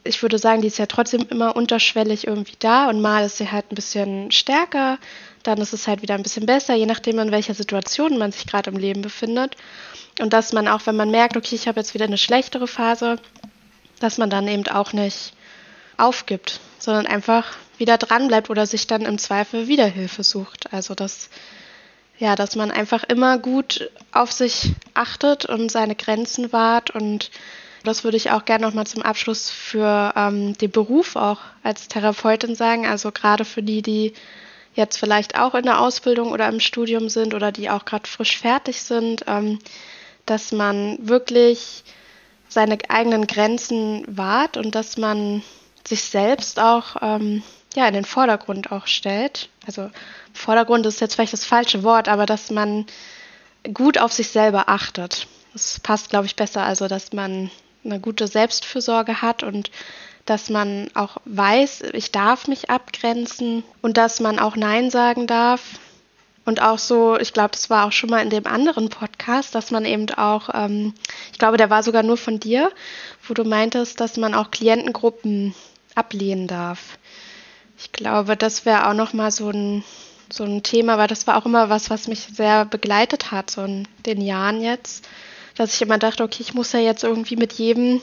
ich würde sagen, die ist ja trotzdem immer unterschwellig irgendwie da und mal ist sie halt ein bisschen stärker, dann ist es halt wieder ein bisschen besser, je nachdem, in welcher Situation man sich gerade im Leben befindet. Und dass man auch, wenn man merkt, okay, ich habe jetzt wieder eine schlechtere Phase, dass man dann eben auch nicht aufgibt, sondern einfach wieder dran bleibt oder sich dann im Zweifel wieder Hilfe sucht. Also dass ja, dass man einfach immer gut auf sich achtet und seine Grenzen wahrt und das würde ich auch gerne nochmal zum Abschluss für ähm, den Beruf auch als Therapeutin sagen. Also gerade für die, die jetzt vielleicht auch in der Ausbildung oder im Studium sind oder die auch gerade frisch fertig sind. Ähm, dass man wirklich seine eigenen Grenzen wahrt und dass man sich selbst auch ähm, ja, in den Vordergrund auch stellt. Also Vordergrund ist jetzt vielleicht das falsche Wort, aber dass man gut auf sich selber achtet. Das passt, glaube ich, besser. Also, dass man eine gute Selbstfürsorge hat und dass man auch weiß, ich darf mich abgrenzen und dass man auch Nein sagen darf und auch so, ich glaube, das war auch schon mal in dem anderen Podcast, dass man eben auch, ähm, ich glaube, der war sogar nur von dir, wo du meintest, dass man auch Klientengruppen ablehnen darf. Ich glaube, das wäre auch noch mal so ein, so ein Thema, weil das war auch immer was, was mich sehr begleitet hat, so in den Jahren jetzt, dass ich immer dachte, okay, ich muss ja jetzt irgendwie mit jedem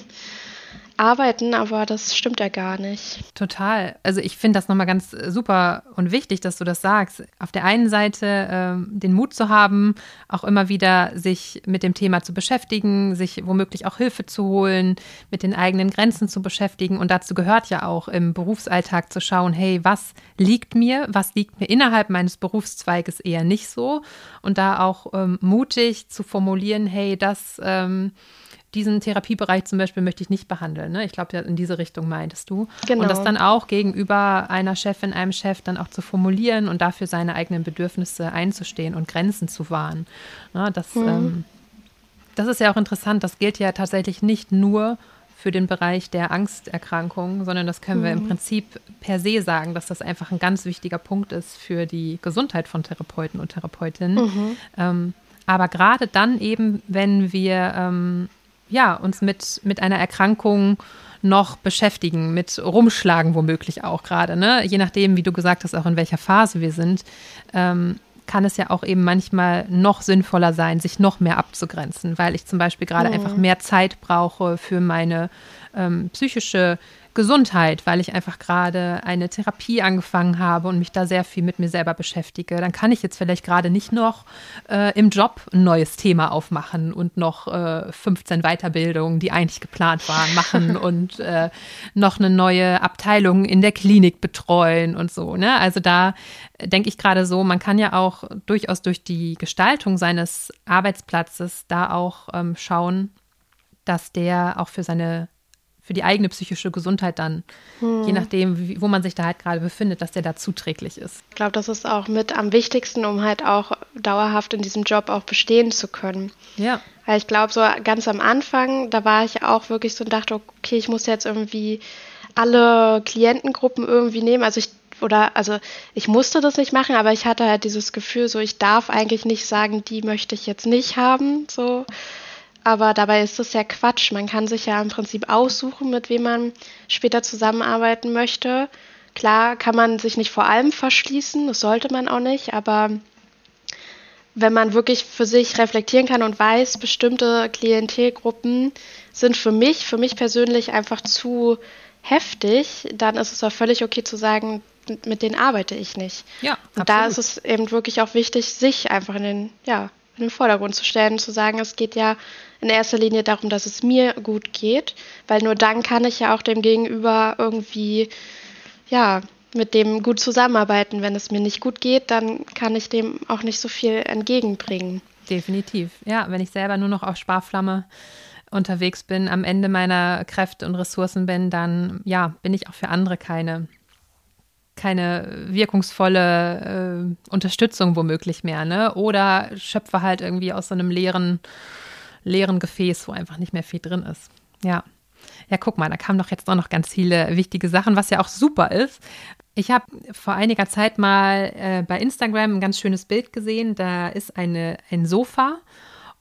arbeiten, aber das stimmt ja gar nicht. Total. Also ich finde das nochmal ganz super und wichtig, dass du das sagst. Auf der einen Seite ähm, den Mut zu haben, auch immer wieder sich mit dem Thema zu beschäftigen, sich womöglich auch Hilfe zu holen, mit den eigenen Grenzen zu beschäftigen. Und dazu gehört ja auch im Berufsalltag zu schauen, hey, was liegt mir, was liegt mir innerhalb meines Berufszweiges eher nicht so. Und da auch ähm, mutig zu formulieren, hey, das ähm, diesen Therapiebereich zum Beispiel möchte ich nicht behandeln. Ne? Ich glaube, in diese Richtung meintest du. Genau. Und das dann auch gegenüber einer Chefin, einem Chef dann auch zu formulieren und dafür seine eigenen Bedürfnisse einzustehen und Grenzen zu wahren. Ne? Das, mhm. ähm, das ist ja auch interessant. Das gilt ja tatsächlich nicht nur für den Bereich der Angsterkrankung, sondern das können wir im mhm. Prinzip per se sagen, dass das einfach ein ganz wichtiger Punkt ist für die Gesundheit von Therapeuten und Therapeutinnen. Mhm. Ähm, aber gerade dann eben, wenn wir ähm, ja, uns mit, mit einer Erkrankung noch beschäftigen, mit rumschlagen womöglich auch gerade, ne? Je nachdem, wie du gesagt hast, auch in welcher Phase wir sind, ähm, kann es ja auch eben manchmal noch sinnvoller sein, sich noch mehr abzugrenzen, weil ich zum Beispiel gerade mhm. einfach mehr Zeit brauche für meine ähm, psychische Gesundheit, weil ich einfach gerade eine Therapie angefangen habe und mich da sehr viel mit mir selber beschäftige, dann kann ich jetzt vielleicht gerade nicht noch äh, im Job ein neues Thema aufmachen und noch äh, 15 Weiterbildungen, die eigentlich geplant waren, machen und äh, noch eine neue Abteilung in der Klinik betreuen und so. Ne? Also da denke ich gerade so, man kann ja auch durchaus durch die Gestaltung seines Arbeitsplatzes da auch ähm, schauen, dass der auch für seine für die eigene psychische Gesundheit dann, hm. je nachdem, wie, wo man sich da halt gerade befindet, dass der da zuträglich ist. Ich glaube, das ist auch mit am wichtigsten, um halt auch dauerhaft in diesem Job auch bestehen zu können. Ja. Weil ich glaube, so ganz am Anfang, da war ich auch wirklich so und dachte, okay, ich muss jetzt irgendwie alle Klientengruppen irgendwie nehmen. Also ich oder also ich musste das nicht machen, aber ich hatte halt dieses Gefühl, so ich darf eigentlich nicht sagen, die möchte ich jetzt nicht haben, so aber dabei ist das ja Quatsch. Man kann sich ja im Prinzip aussuchen, mit wem man später zusammenarbeiten möchte. Klar kann man sich nicht vor allem verschließen, das sollte man auch nicht, aber wenn man wirklich für sich reflektieren kann und weiß, bestimmte Klientelgruppen sind für mich, für mich persönlich einfach zu heftig, dann ist es auch völlig okay zu sagen, mit denen arbeite ich nicht. Ja, und absolut. da ist es eben wirklich auch wichtig, sich einfach in den, ja, in den Vordergrund zu stellen, zu sagen, es geht ja in erster Linie darum, dass es mir gut geht, weil nur dann kann ich ja auch dem Gegenüber irgendwie, ja, mit dem gut zusammenarbeiten. Wenn es mir nicht gut geht, dann kann ich dem auch nicht so viel entgegenbringen. Definitiv. Ja, wenn ich selber nur noch auf Sparflamme unterwegs bin, am Ende meiner Kräfte und Ressourcen bin, dann ja, bin ich auch für andere keine keine wirkungsvolle äh, Unterstützung womöglich mehr, ne? Oder schöpfe halt irgendwie aus so einem leeren leeren Gefäß, wo einfach nicht mehr viel drin ist. Ja. Ja, guck mal, da kamen doch jetzt auch noch ganz viele wichtige Sachen, was ja auch super ist. Ich habe vor einiger Zeit mal äh, bei Instagram ein ganz schönes Bild gesehen. Da ist eine, ein Sofa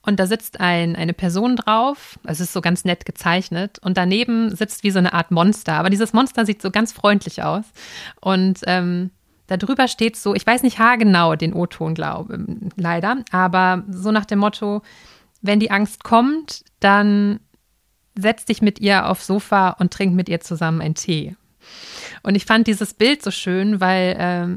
und da sitzt ein, eine Person drauf. Es ist so ganz nett gezeichnet. Und daneben sitzt wie so eine Art Monster. Aber dieses Monster sieht so ganz freundlich aus. Und ähm, darüber steht so, ich weiß nicht haargenau den O-Ton, glaube leider, aber so nach dem Motto, wenn die Angst kommt, dann setz dich mit ihr aufs Sofa und trink mit ihr zusammen einen Tee. Und ich fand dieses Bild so schön, weil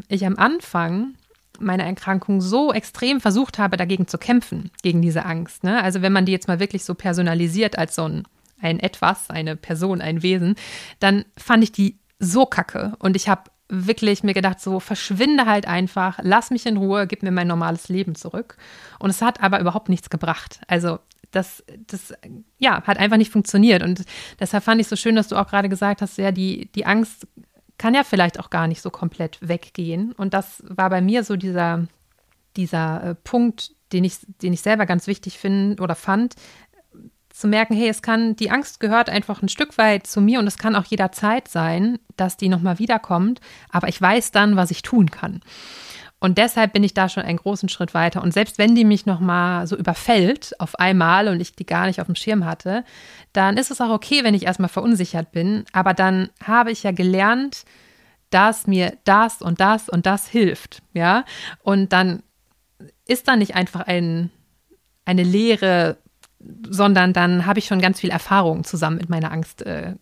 äh, ich am Anfang meiner Erkrankung so extrem versucht habe, dagegen zu kämpfen, gegen diese Angst. Ne? Also wenn man die jetzt mal wirklich so personalisiert als so ein, ein Etwas, eine Person, ein Wesen, dann fand ich die so kacke. Und ich habe wirklich mir gedacht, so verschwinde halt einfach, lass mich in Ruhe, gib mir mein normales Leben zurück. Und es hat aber überhaupt nichts gebracht. Also das, das, ja, hat einfach nicht funktioniert. Und deshalb fand ich so schön, dass du auch gerade gesagt hast, ja, die, die Angst kann ja vielleicht auch gar nicht so komplett weggehen. Und das war bei mir so dieser, dieser äh, Punkt, den ich, den ich selber ganz wichtig finde oder fand, zu merken, hey, es kann, die Angst gehört einfach ein Stück weit zu mir und es kann auch jederzeit sein, dass die nochmal wiederkommt, aber ich weiß dann, was ich tun kann. Und deshalb bin ich da schon einen großen Schritt weiter. Und selbst wenn die mich nochmal so überfällt auf einmal und ich die gar nicht auf dem Schirm hatte, dann ist es auch okay, wenn ich erstmal verunsichert bin. Aber dann habe ich ja gelernt, dass mir das und das und das hilft. Ja. Und dann ist da nicht einfach ein, eine leere sondern dann habe ich schon ganz viel Erfahrung zusammen mit meiner Angst äh,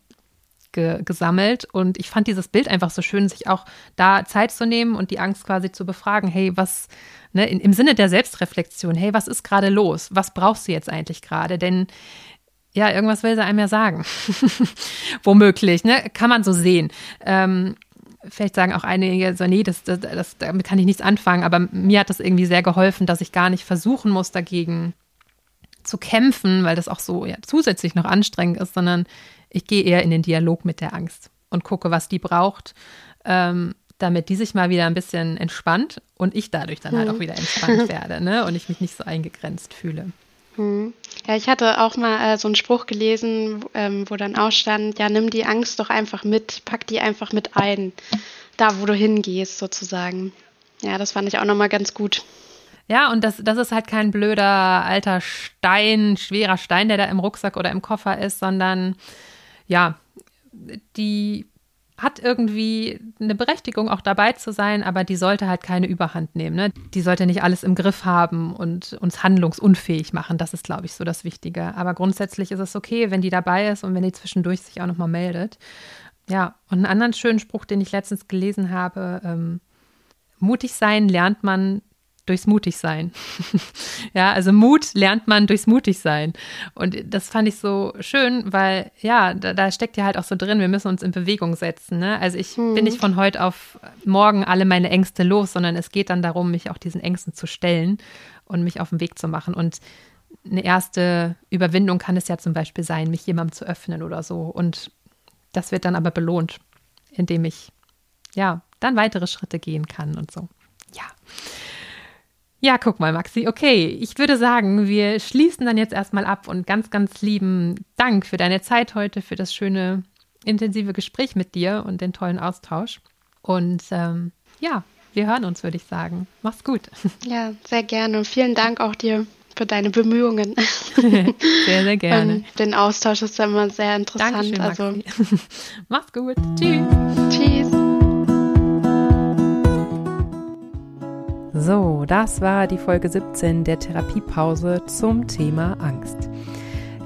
ge gesammelt. Und ich fand dieses Bild einfach so schön, sich auch da Zeit zu nehmen und die Angst quasi zu befragen, hey, was, ne, in, im Sinne der Selbstreflexion, hey, was ist gerade los? Was brauchst du jetzt eigentlich gerade? Denn ja, irgendwas will sie einem ja sagen. Womöglich, ne? Kann man so sehen. Ähm, vielleicht sagen auch einige so, nee, das, das, das, damit kann ich nichts anfangen, aber mir hat das irgendwie sehr geholfen, dass ich gar nicht versuchen muss, dagegen zu kämpfen, weil das auch so ja, zusätzlich noch anstrengend ist, sondern ich gehe eher in den Dialog mit der Angst und gucke, was die braucht, ähm, damit die sich mal wieder ein bisschen entspannt und ich dadurch dann hm. halt auch wieder entspannt werde ne? und ich mich nicht so eingegrenzt fühle. Hm. Ja, ich hatte auch mal äh, so einen Spruch gelesen, ähm, wo dann auch stand, ja, nimm die Angst doch einfach mit, pack die einfach mit ein, da wo du hingehst sozusagen. Ja, das fand ich auch nochmal ganz gut. Ja, und das, das ist halt kein blöder alter Stein, schwerer Stein, der da im Rucksack oder im Koffer ist, sondern ja, die hat irgendwie eine Berechtigung, auch dabei zu sein, aber die sollte halt keine Überhand nehmen. Ne? Die sollte nicht alles im Griff haben und uns handlungsunfähig machen. Das ist, glaube ich, so das Wichtige. Aber grundsätzlich ist es okay, wenn die dabei ist und wenn die zwischendurch sich auch nochmal meldet. Ja, und einen anderen schönen Spruch, den ich letztens gelesen habe, ähm, mutig sein lernt man durchs Mutigsein. ja, also Mut lernt man durchs Mutigsein. Und das fand ich so schön, weil ja, da, da, steckt ja halt auch so drin, wir müssen uns in Bewegung setzen. Ne? Also ich hm. bin nicht von heute auf morgen alle meine Ängste los, sondern es geht dann darum, mich auch diesen Ängsten zu stellen und mich auf den Weg zu machen. Und eine erste Überwindung kann es ja zum Beispiel sein, mich jemandem zu öffnen oder so. Und das wird dann aber belohnt, indem ich ja dann weitere Schritte gehen kann und so. Ja. Ja, guck mal, Maxi. Okay, ich würde sagen, wir schließen dann jetzt erstmal ab und ganz, ganz lieben Dank für deine Zeit heute, für das schöne, intensive Gespräch mit dir und den tollen Austausch. Und ähm, ja, wir hören uns, würde ich sagen. Mach's gut. Ja, sehr gerne. Und vielen Dank auch dir für deine Bemühungen. sehr, sehr gerne. Und den Austausch ist ja immer sehr interessant. Dankeschön, also, Mach's gut. Tschüss. Tschüss. So, das war die Folge 17 der Therapiepause zum Thema Angst.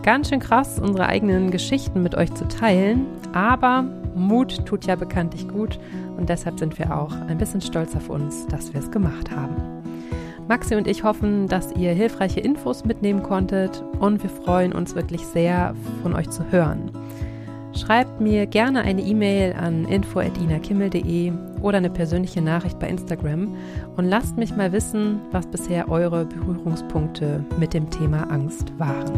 Ganz schön krass, unsere eigenen Geschichten mit euch zu teilen, aber Mut tut ja bekanntlich gut und deshalb sind wir auch ein bisschen stolz auf uns, dass wir es gemacht haben. Maxi und ich hoffen, dass ihr hilfreiche Infos mitnehmen konntet und wir freuen uns wirklich sehr, von euch zu hören. Schreibt mir gerne eine E-Mail an info.inakimmel.de oder eine persönliche Nachricht bei Instagram und lasst mich mal wissen, was bisher eure Berührungspunkte mit dem Thema Angst waren.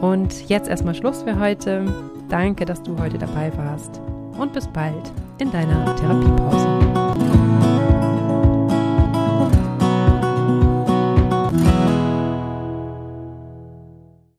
Und jetzt erstmal Schluss für heute. Danke, dass du heute dabei warst und bis bald in deiner Therapiepause.